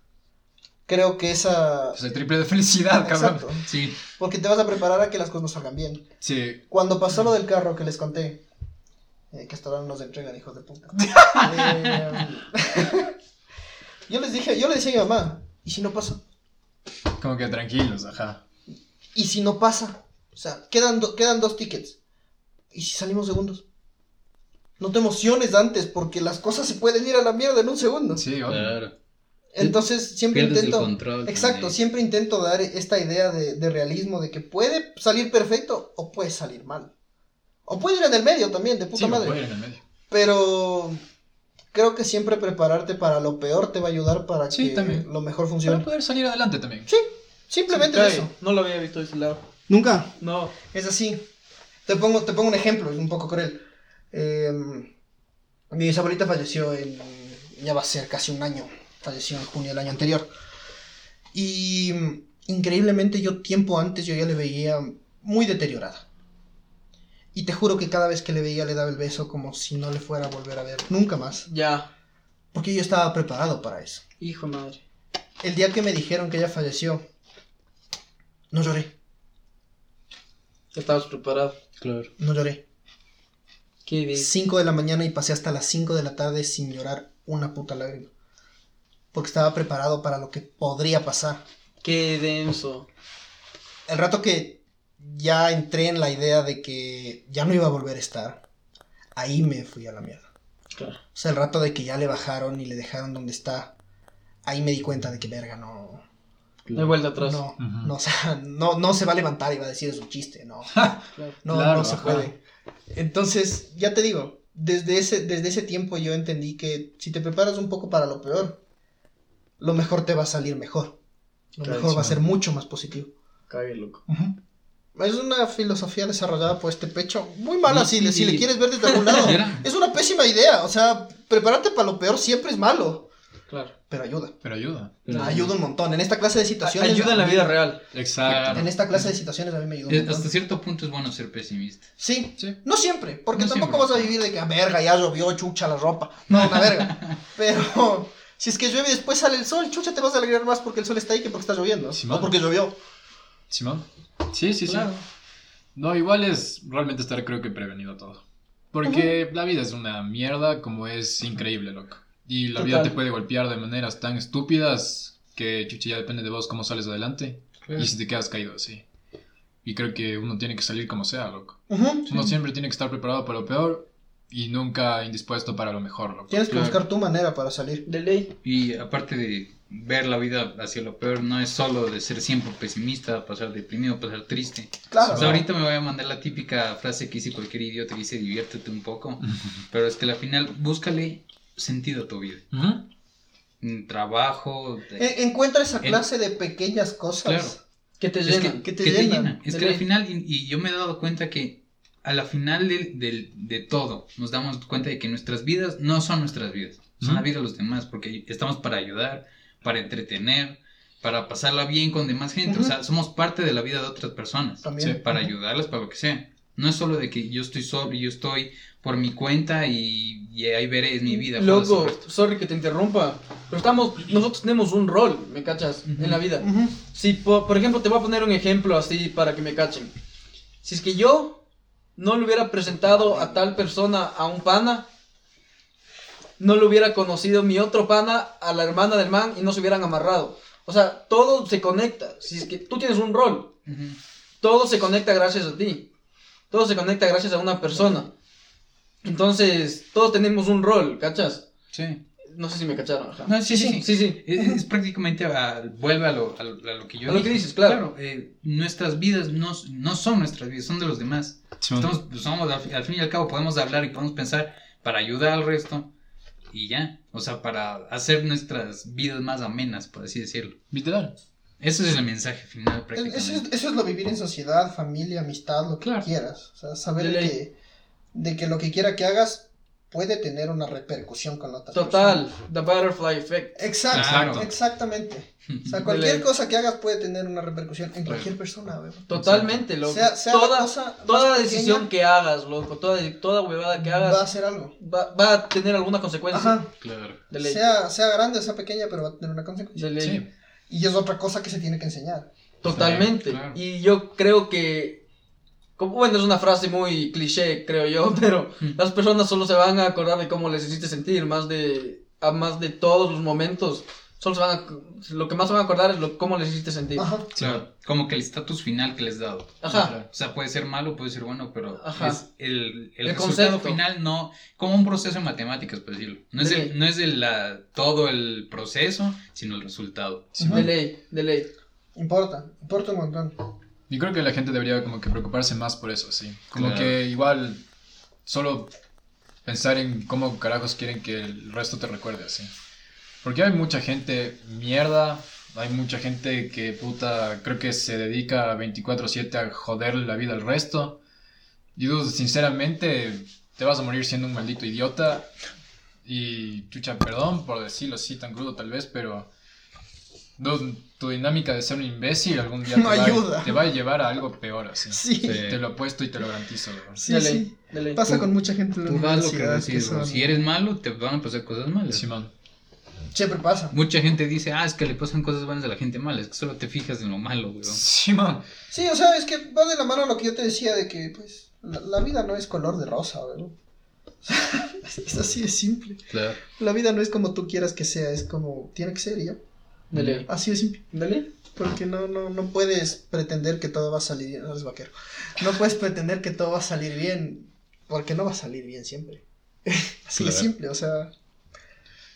Creo que esa. Pues el triple de felicidad, cabrón. Exacto. Sí. Porque te vas a preparar a que las cosas salgan bien. Sí. Cuando pasó lo del carro que les conté eh, que hasta ahora nos entregan, hijos de puta. Eh, yo les dije, yo le decía a mi mamá, ¿y si no pasa? Como que tranquilos, ajá. ¿Y si no pasa? O sea, quedan, quedan dos tickets. ¿Y si salimos segundos? No te emociones antes, porque las cosas se pueden ir a la mierda en un segundo. Sí, Claro. Entonces siempre intento. exacto, siempre intento dar esta idea de, de, realismo de que puede salir perfecto o puede salir mal. O puede ir en el medio también, de puta madre. Puede ir en el medio. Pero creo que siempre prepararte para lo peor te va a ayudar para que lo mejor funcione. Para poder salir adelante también. Sí, simplemente eso. No lo había visto de ese lado. ¿Nunca? No. Es así. Te pongo, te pongo un ejemplo, es un poco cruel. Em, mi bisabuelita falleció en. Ya va a ser casi un año. Falleció en junio del año anterior. Y increíblemente yo tiempo antes yo ya le veía muy deteriorada. Y te juro que cada vez que le veía le daba el beso como si no le fuera a volver a ver nunca más. Ya. Porque yo estaba preparado para eso. Hijo madre. El día que me dijeron que ella falleció, no lloré. Estabas preparado. Claro. No lloré. Qué bien. 5 de la mañana y pasé hasta las 5 de la tarde sin llorar una puta lágrima. Porque estaba preparado para lo que podría pasar. Qué denso. El rato que ya entré en la idea de que ya no iba a volver a estar, ahí me fui a la mierda. Claro. O sea, el rato de que ya le bajaron y le dejaron donde está, ahí me di cuenta de que verga, no. No hay vuelta atrás. No, no, o sea, no, no se va a levantar y va a decir es un chiste, no. No, no se puede. Entonces, ya te digo, desde ese, desde ese tiempo yo entendí que si te preparas un poco para lo peor, lo mejor te va a salir mejor. Lo mejor va a ser mucho más positivo. Cague, loco. Es una filosofía desarrollada por este pecho. Muy mala si, si, le quieres ver desde algún lado. es una pésima idea. O sea, prepararte para lo peor siempre es malo. Claro. Pero ayuda. Pero ayuda. Ayuda un montón. En esta clase de situaciones. Ayuda en la vida real. Exacto. En esta clase de situaciones a mí me ayuda un montón. Hasta cierto punto es bueno ser pesimista. Sí. Sí. No siempre, porque No tampoco siempre. vas a vivir de que, "Ah, verga, ya llovió, chucha la ropa. No, una verga. Pero si es que llueve y después sale el sol, chucha, te vas a alegrar más porque el sol está ahí que porque está lloviendo. Simón. o porque llovió. Simón. Sí, sí, Claro. sí. No, igual es realmente estar creo que prevenido a todo. Porque la vida es una mierda como es increíble, loco. Y la vida te puede golpear de maneras tan estúpidas que chuchi ya depende de vos cómo sales adelante. Y si te quedas caído así. Y creo que uno tiene que salir como sea, loco. Ujú. Uno siempre tiene que estar preparado para lo peor y nunca indispuesto para lo mejor, loco. Tienes que Claro. buscar tu manera para salir. De ley. Y aparte de ver la vida hacia lo peor, no es solo de ser siempre pesimista, pasar deprimido, pasar triste. Claro. O sea, ahorita me voy a mandar la típica frase que dice cualquier idiota que dice diviértete un poco. Pero es que al final, búscale sentido a tu vida. Trabajo. de- E- encuentra esa clase de pequeñas cosas. Claro. Que te Es llenan. que, que te que te llenan. llena. Es De que al final, y, y yo me he dado cuenta que a la final del- del- de todo, nos damos cuenta de que nuestras vidas no son nuestras vidas, son la vida de los demás, porque estamos para ayudar, para entretener, para pasarla bien con demás gente. Ujú. O sea, somos parte de la vida de otras personas, También. Sí, para Ujú. ayudarlas, para lo que sea. No es solo de que yo estoy solo y yo estoy por mi cuenta y, y ahí veré, es mi vida. Loco, sorry que te interrumpa. Pero estamos, nosotros tenemos un rol, ¿me cachas? Ujú. En la vida. Si, por, por ejemplo, te voy a poner un ejemplo así para que me cachen. Si es que yo no le hubiera presentado a tal persona a un pana, no le hubiera conocido mi otro pana a la hermana del man y no se hubieran amarrado. O sea, todo se conecta. Si es que tú tienes un rol, todo se conecta gracias a ti. Todo se conecta gracias a una persona. Entonces, todos tenemos un rol, ¿cachas? Sí. No sé si me cacharon. Ajá. No, sí, sí, sí. Sí, sí. Es, es prácticamente, a- vuelve a lo, a lo- a lo que yo A lo que dices, claro. eh, nuestras vidas no, no son nuestras vidas, son de los demás. Simón. Estamos, somos, al fin y al cabo podemos hablar y podemos pensar para ayudar al resto y ya. O sea, para hacer nuestras vidas más amenas, por así decirlo. Literal. Ese es el mensaje final Eso prácticamente. es, eso es lo vivir en sociedad, familia, amistad, lo que Claro. quieras. O sea, saber De que, de que lo que quiera que hagas puede tener una repercusión con la otra Total, the butterfly effect. Exacto, exactamente. O sea, cualquier cosa que hagas puede tener una repercusión en cualquier persona, weón. Totalmente, loco. Sea, sea la toda cosa más toda pequeña, decisión que hagas, loco, toda, toda huevada que va a hagas, hacer algo. va, va a tener alguna consecuencia. Ajá. Claro. Sea, sea grande o sea pequeña, pero va a tener una consecuencia. De ley. Sí. Y es otra cosa que se tiene que enseñar. Totalmente. Sí, claro. Y yo creo que, como, bueno, es una frase muy cliché, creo yo, pero Mm. las personas solo se van a acordar de cómo les hiciste sentir, más de, a más de todos los momentos. Solo se van a, lo que más se van a acordar es lo, cómo les hiciste sentir. Ajá. Claro. Como que el estatus final que les he dado. Ajá. O sea, puede ser malo, puede ser bueno, pero Ajá. es el, el, El resultado concepto. final no, como un proceso en matemáticas, por decirlo. No es, De el, no es el, la, todo el proceso, sino el resultado. Ujú. De ley, de ley. Importa, importa un montón. Y creo que la gente debería como que preocuparse más por eso, sí. Como Claro. que igual solo pensar en cómo carajos quieren que el resto te recuerde así. Porque hay mucha gente mierda, hay mucha gente que puta creo que se dedica 24/7 a joderle la vida al resto. Y dudo, sinceramente, te vas a morir siendo un maldito idiota. Y chucha, perdón por decirlo así tan crudo tal vez, pero dude, tu dinámica de ser un imbécil algún día No te, va, ayuda. te va a llevar a algo peor así. Sí. Sí. Te lo apuesto y te lo garantizo. Sí, sí. ley. Pasa Tú- con mucha gente en la Tú das lo que universidad que bro. son- Si eres malo, te van a pasar cosas malas. Siempre pasa. Mucha gente dice, ah, es que le pasan cosas buenas a la gente mala. Es que solo te fijas en lo malo, weón. Simón. Sí, o sea, es que va de la mano lo que yo te decía de que, pues, la, la vida no es color de rosa, ¿verdad? es así de simple. Claro. La vida no es como tú quieras que sea, es como tiene que ser y ya. De ley. Así de simple. De ley. Porque no, no, no puedes pretender que todo va a salir bien. No eres vaquero. No puedes pretender que todo va a salir bien. Porque no va a salir bien siempre. Así de simple, o sea.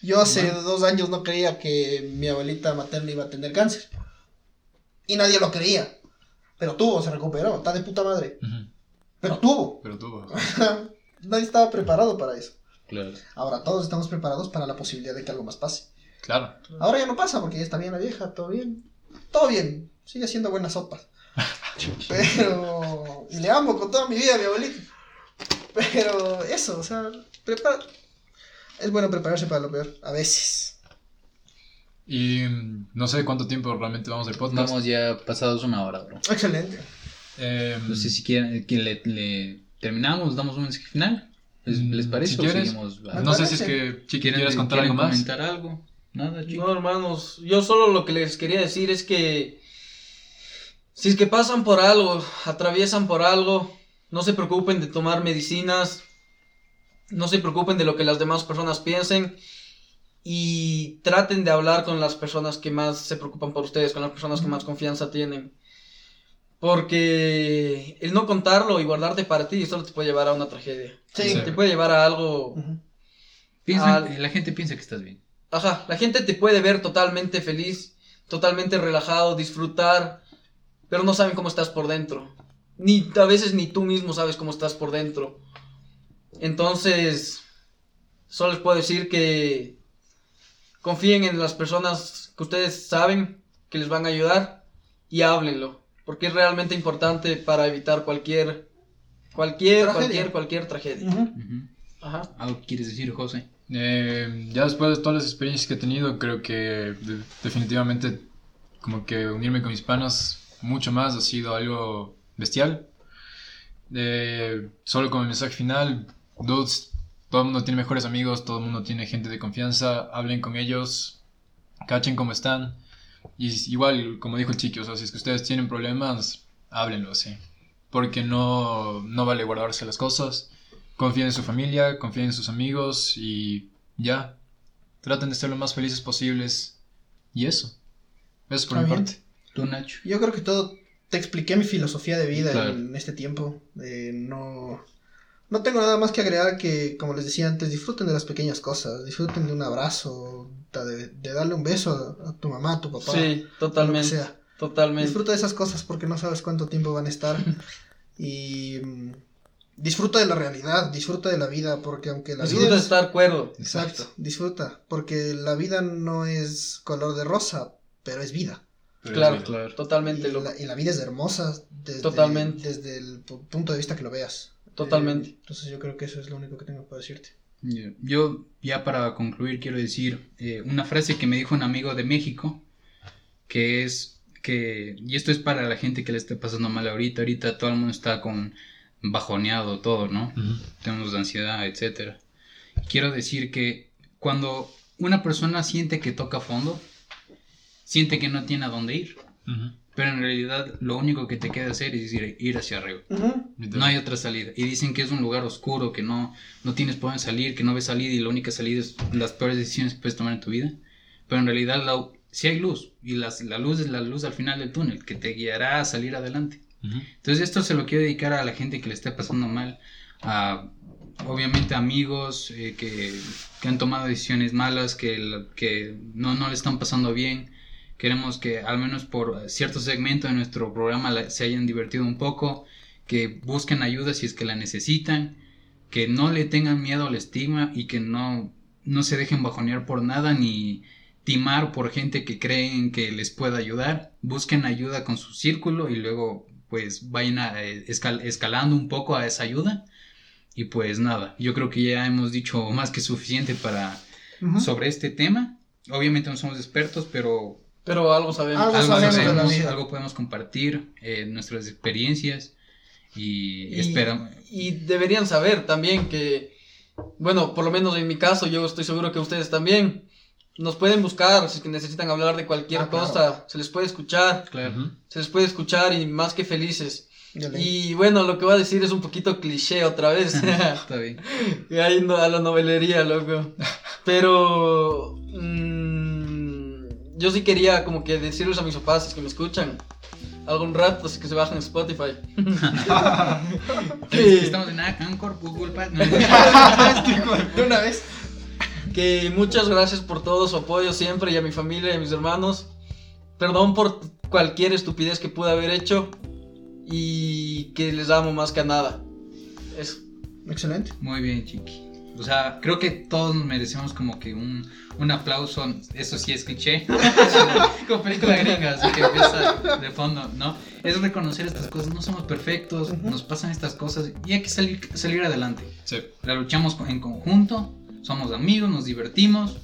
Yo hace dos años no creía que mi abuelita materna iba a tener cáncer. Y nadie lo creía. Pero tuvo, se recuperó, está de puta madre. Pero tuvo. Pero tú. nadie estaba preparado para eso. Claro. Ahora todos estamos preparados para la posibilidad de que algo más pase. Claro. Ahora ya no pasa porque ya está bien la vieja, todo bien. Todo bien, sigue haciendo buenas sopas. Pero. Y le amo con toda mi vida a mi abuelito. Pero eso, o sea, prepara... es bueno prepararse para lo peor, a veces. Y mm, no sé cuánto tiempo realmente vamos de podcast. Vamos ya pasados una hora, bro. Excelente. Eh, no sé si quieren que le, terminamos, damos un mensaje final. ¿Les, mm, parece? Si quieres, no sé si es que si quieres contar algo más. comentar algo? Nada, No, hermanos, yo solo lo que les quería decir es que si es que pasan por algo, atraviesan por algo, no se preocupen de tomar medicinas, no se preocupen de lo que las demás personas piensen y traten de hablar con las personas que más se preocupan por ustedes, con las personas que más confianza tienen. Porque el no contarlo y guardarte para ti solo te puede llevar a una tragedia. Sí. Te puede llevar a algo... La gente piensa que estás bien. Ajá, la gente te puede ver totalmente feliz, totalmente relajado, disfrutar, pero no saben cómo estás por dentro. Ni a veces ni tú mismo sabes cómo estás por dentro. Entonces, solo les puedo decir que confíen en las personas que ustedes saben que les van a ayudar y háblenlo, porque es realmente importante para evitar cualquier cualquier tragedia. cualquier cualquier tragedia. Ajá. ¿Algo quieres decir, José? Eh, ya después de todas las experiencias que he tenido, creo que definitivamente como que unirme con mis panas mucho más ha sido algo bestial. Eh, solo como mensaje final, dudes, todo el mundo tiene mejores amigos, todo el mundo tiene gente de confianza, hablen con ellos, cachen cómo están. Y igual, como dijo el chico, o sea, si es que ustedes tienen problemas, háblenlo así. Porque no, no vale guardarse las cosas. Confíen en su familia, confíen en sus amigos y ya. Traten de ser lo más felices posibles. Y eso. Eso por mi parte. Tú, Nacho. Yo creo que todo. Te expliqué mi filosofía de vida en este tiempo. no no tengo nada más que agregar que, como les decía antes, disfruten de las pequeñas cosas, disfruten de un abrazo, de, darle un beso a, tu mamá, a tu papá. Sí, totalmente. Sea. Totalmente. Disfruta de esas cosas porque no sabes cuánto tiempo van a estar. y mm, disfruta de la realidad, disfruta de la vida, porque aunque la disfruta vida. de estar cuerdo. Exacto, disfruta, porque la vida no es color de rosa, pero es vida. claro, claro, totalmente. Y la, y la, vida es hermosa desde, totalmente. desde el punto de vista que lo veas. Totalmente. Eh, entonces yo creo que eso es lo único que tengo para decirte. Yo ya para concluir quiero decir eh, una frase que me dijo un amigo de México, que es que, y esto es para la gente que le esté pasando mal ahorita, ahorita todo el mundo está con bajoneado todo, ¿no? Tenemos ansiedad, etcétera. Quiero decir que cuando una persona siente que toca fondo, siente que no tiene a dónde ir. Pero en realidad lo único que te queda hacer es ir, ir hacia arriba. No hay otra salida. Y dicen que es un lugar oscuro, que no, no tienes por dónde salir, que no ves salida y la única salida es las peores decisiones que puedes tomar en tu vida. Pero en realidad la, sí hay luz. Y las, la luz es la luz al final del túnel, que te guiará a salir adelante. Entonces esto se lo quiero dedicar a la gente que le esté pasando mal. A, obviamente amigos eh, que, que, han tomado decisiones malas, que, que no, no le están pasando bien Queremos que al menos por cierto segmento de nuestro programa se hayan divertido un poco, que busquen ayuda si es que la necesitan, que no le tengan miedo al estigma y que no, no se dejen bajonear por nada ni timar por gente que creen que les pueda ayudar. Busquen ayuda con su círculo y luego pues vayan eh, escalando un poco a esa ayuda. Y pues nada, yo creo que ya hemos dicho más que suficiente para sobre este tema. Obviamente no somos expertos, pero pero algo sabemos. Algo, podemos compartir, eh, nuestras experiencias y, y esperamos. Y deberían saber también que, bueno, por lo menos en mi caso, yo estoy seguro que ustedes también. Nos pueden buscar si necesitan hablar de cualquier ah, cosa, se les puede escuchar, claro. se les puede escuchar y más que felices. Y bueno, lo que voy a decir es un poquito cliché otra vez. Está bien. Ahí a la novelería, loco. Pero... Mm, yo sí quería como que decirles a mis papás que me escuchan algún rato, así que se bajan Spotify. Estamos en Anchor, Google De una vez. Que muchas gracias por todo su apoyo siempre y a mi familia y a mis hermanos. Perdón por cualquier estupidez que pude haber hecho y que les amo más que a nada. Eso. Excelente. Muy bien, chiqui. O sea, creo que todos merecemos como que un, un aplauso. Eso sí es cliché. como película gringa, así que empieza de fondo, ¿no? Es reconocer estas cosas. No somos perfectos, nos pasan estas cosas y hay que salir, salir adelante. Sí. La luchamos en conjunto, somos amigos, nos divertimos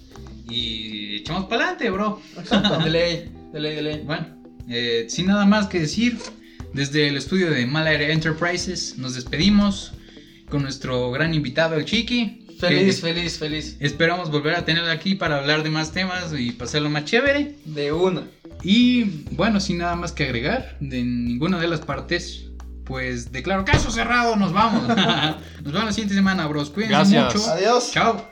y echamos para adelante, bro. de ley, de ley, de ley. Bueno, eh, sin nada más que decir, desde el estudio de Malaire Enterprises nos despedimos con nuestro gran invitado, el Chiqui. Feliz, feliz, feliz. Esperamos volver a tenerlo aquí para hablar de más temas y pasarlo más chévere. De una. Y bueno, sin nada más que agregar, de ninguna de las partes, pues declaro caso cerrado, nos vamos. nos vemos la siguiente semana, bros. Cuídense mucho. Adiós. Chao.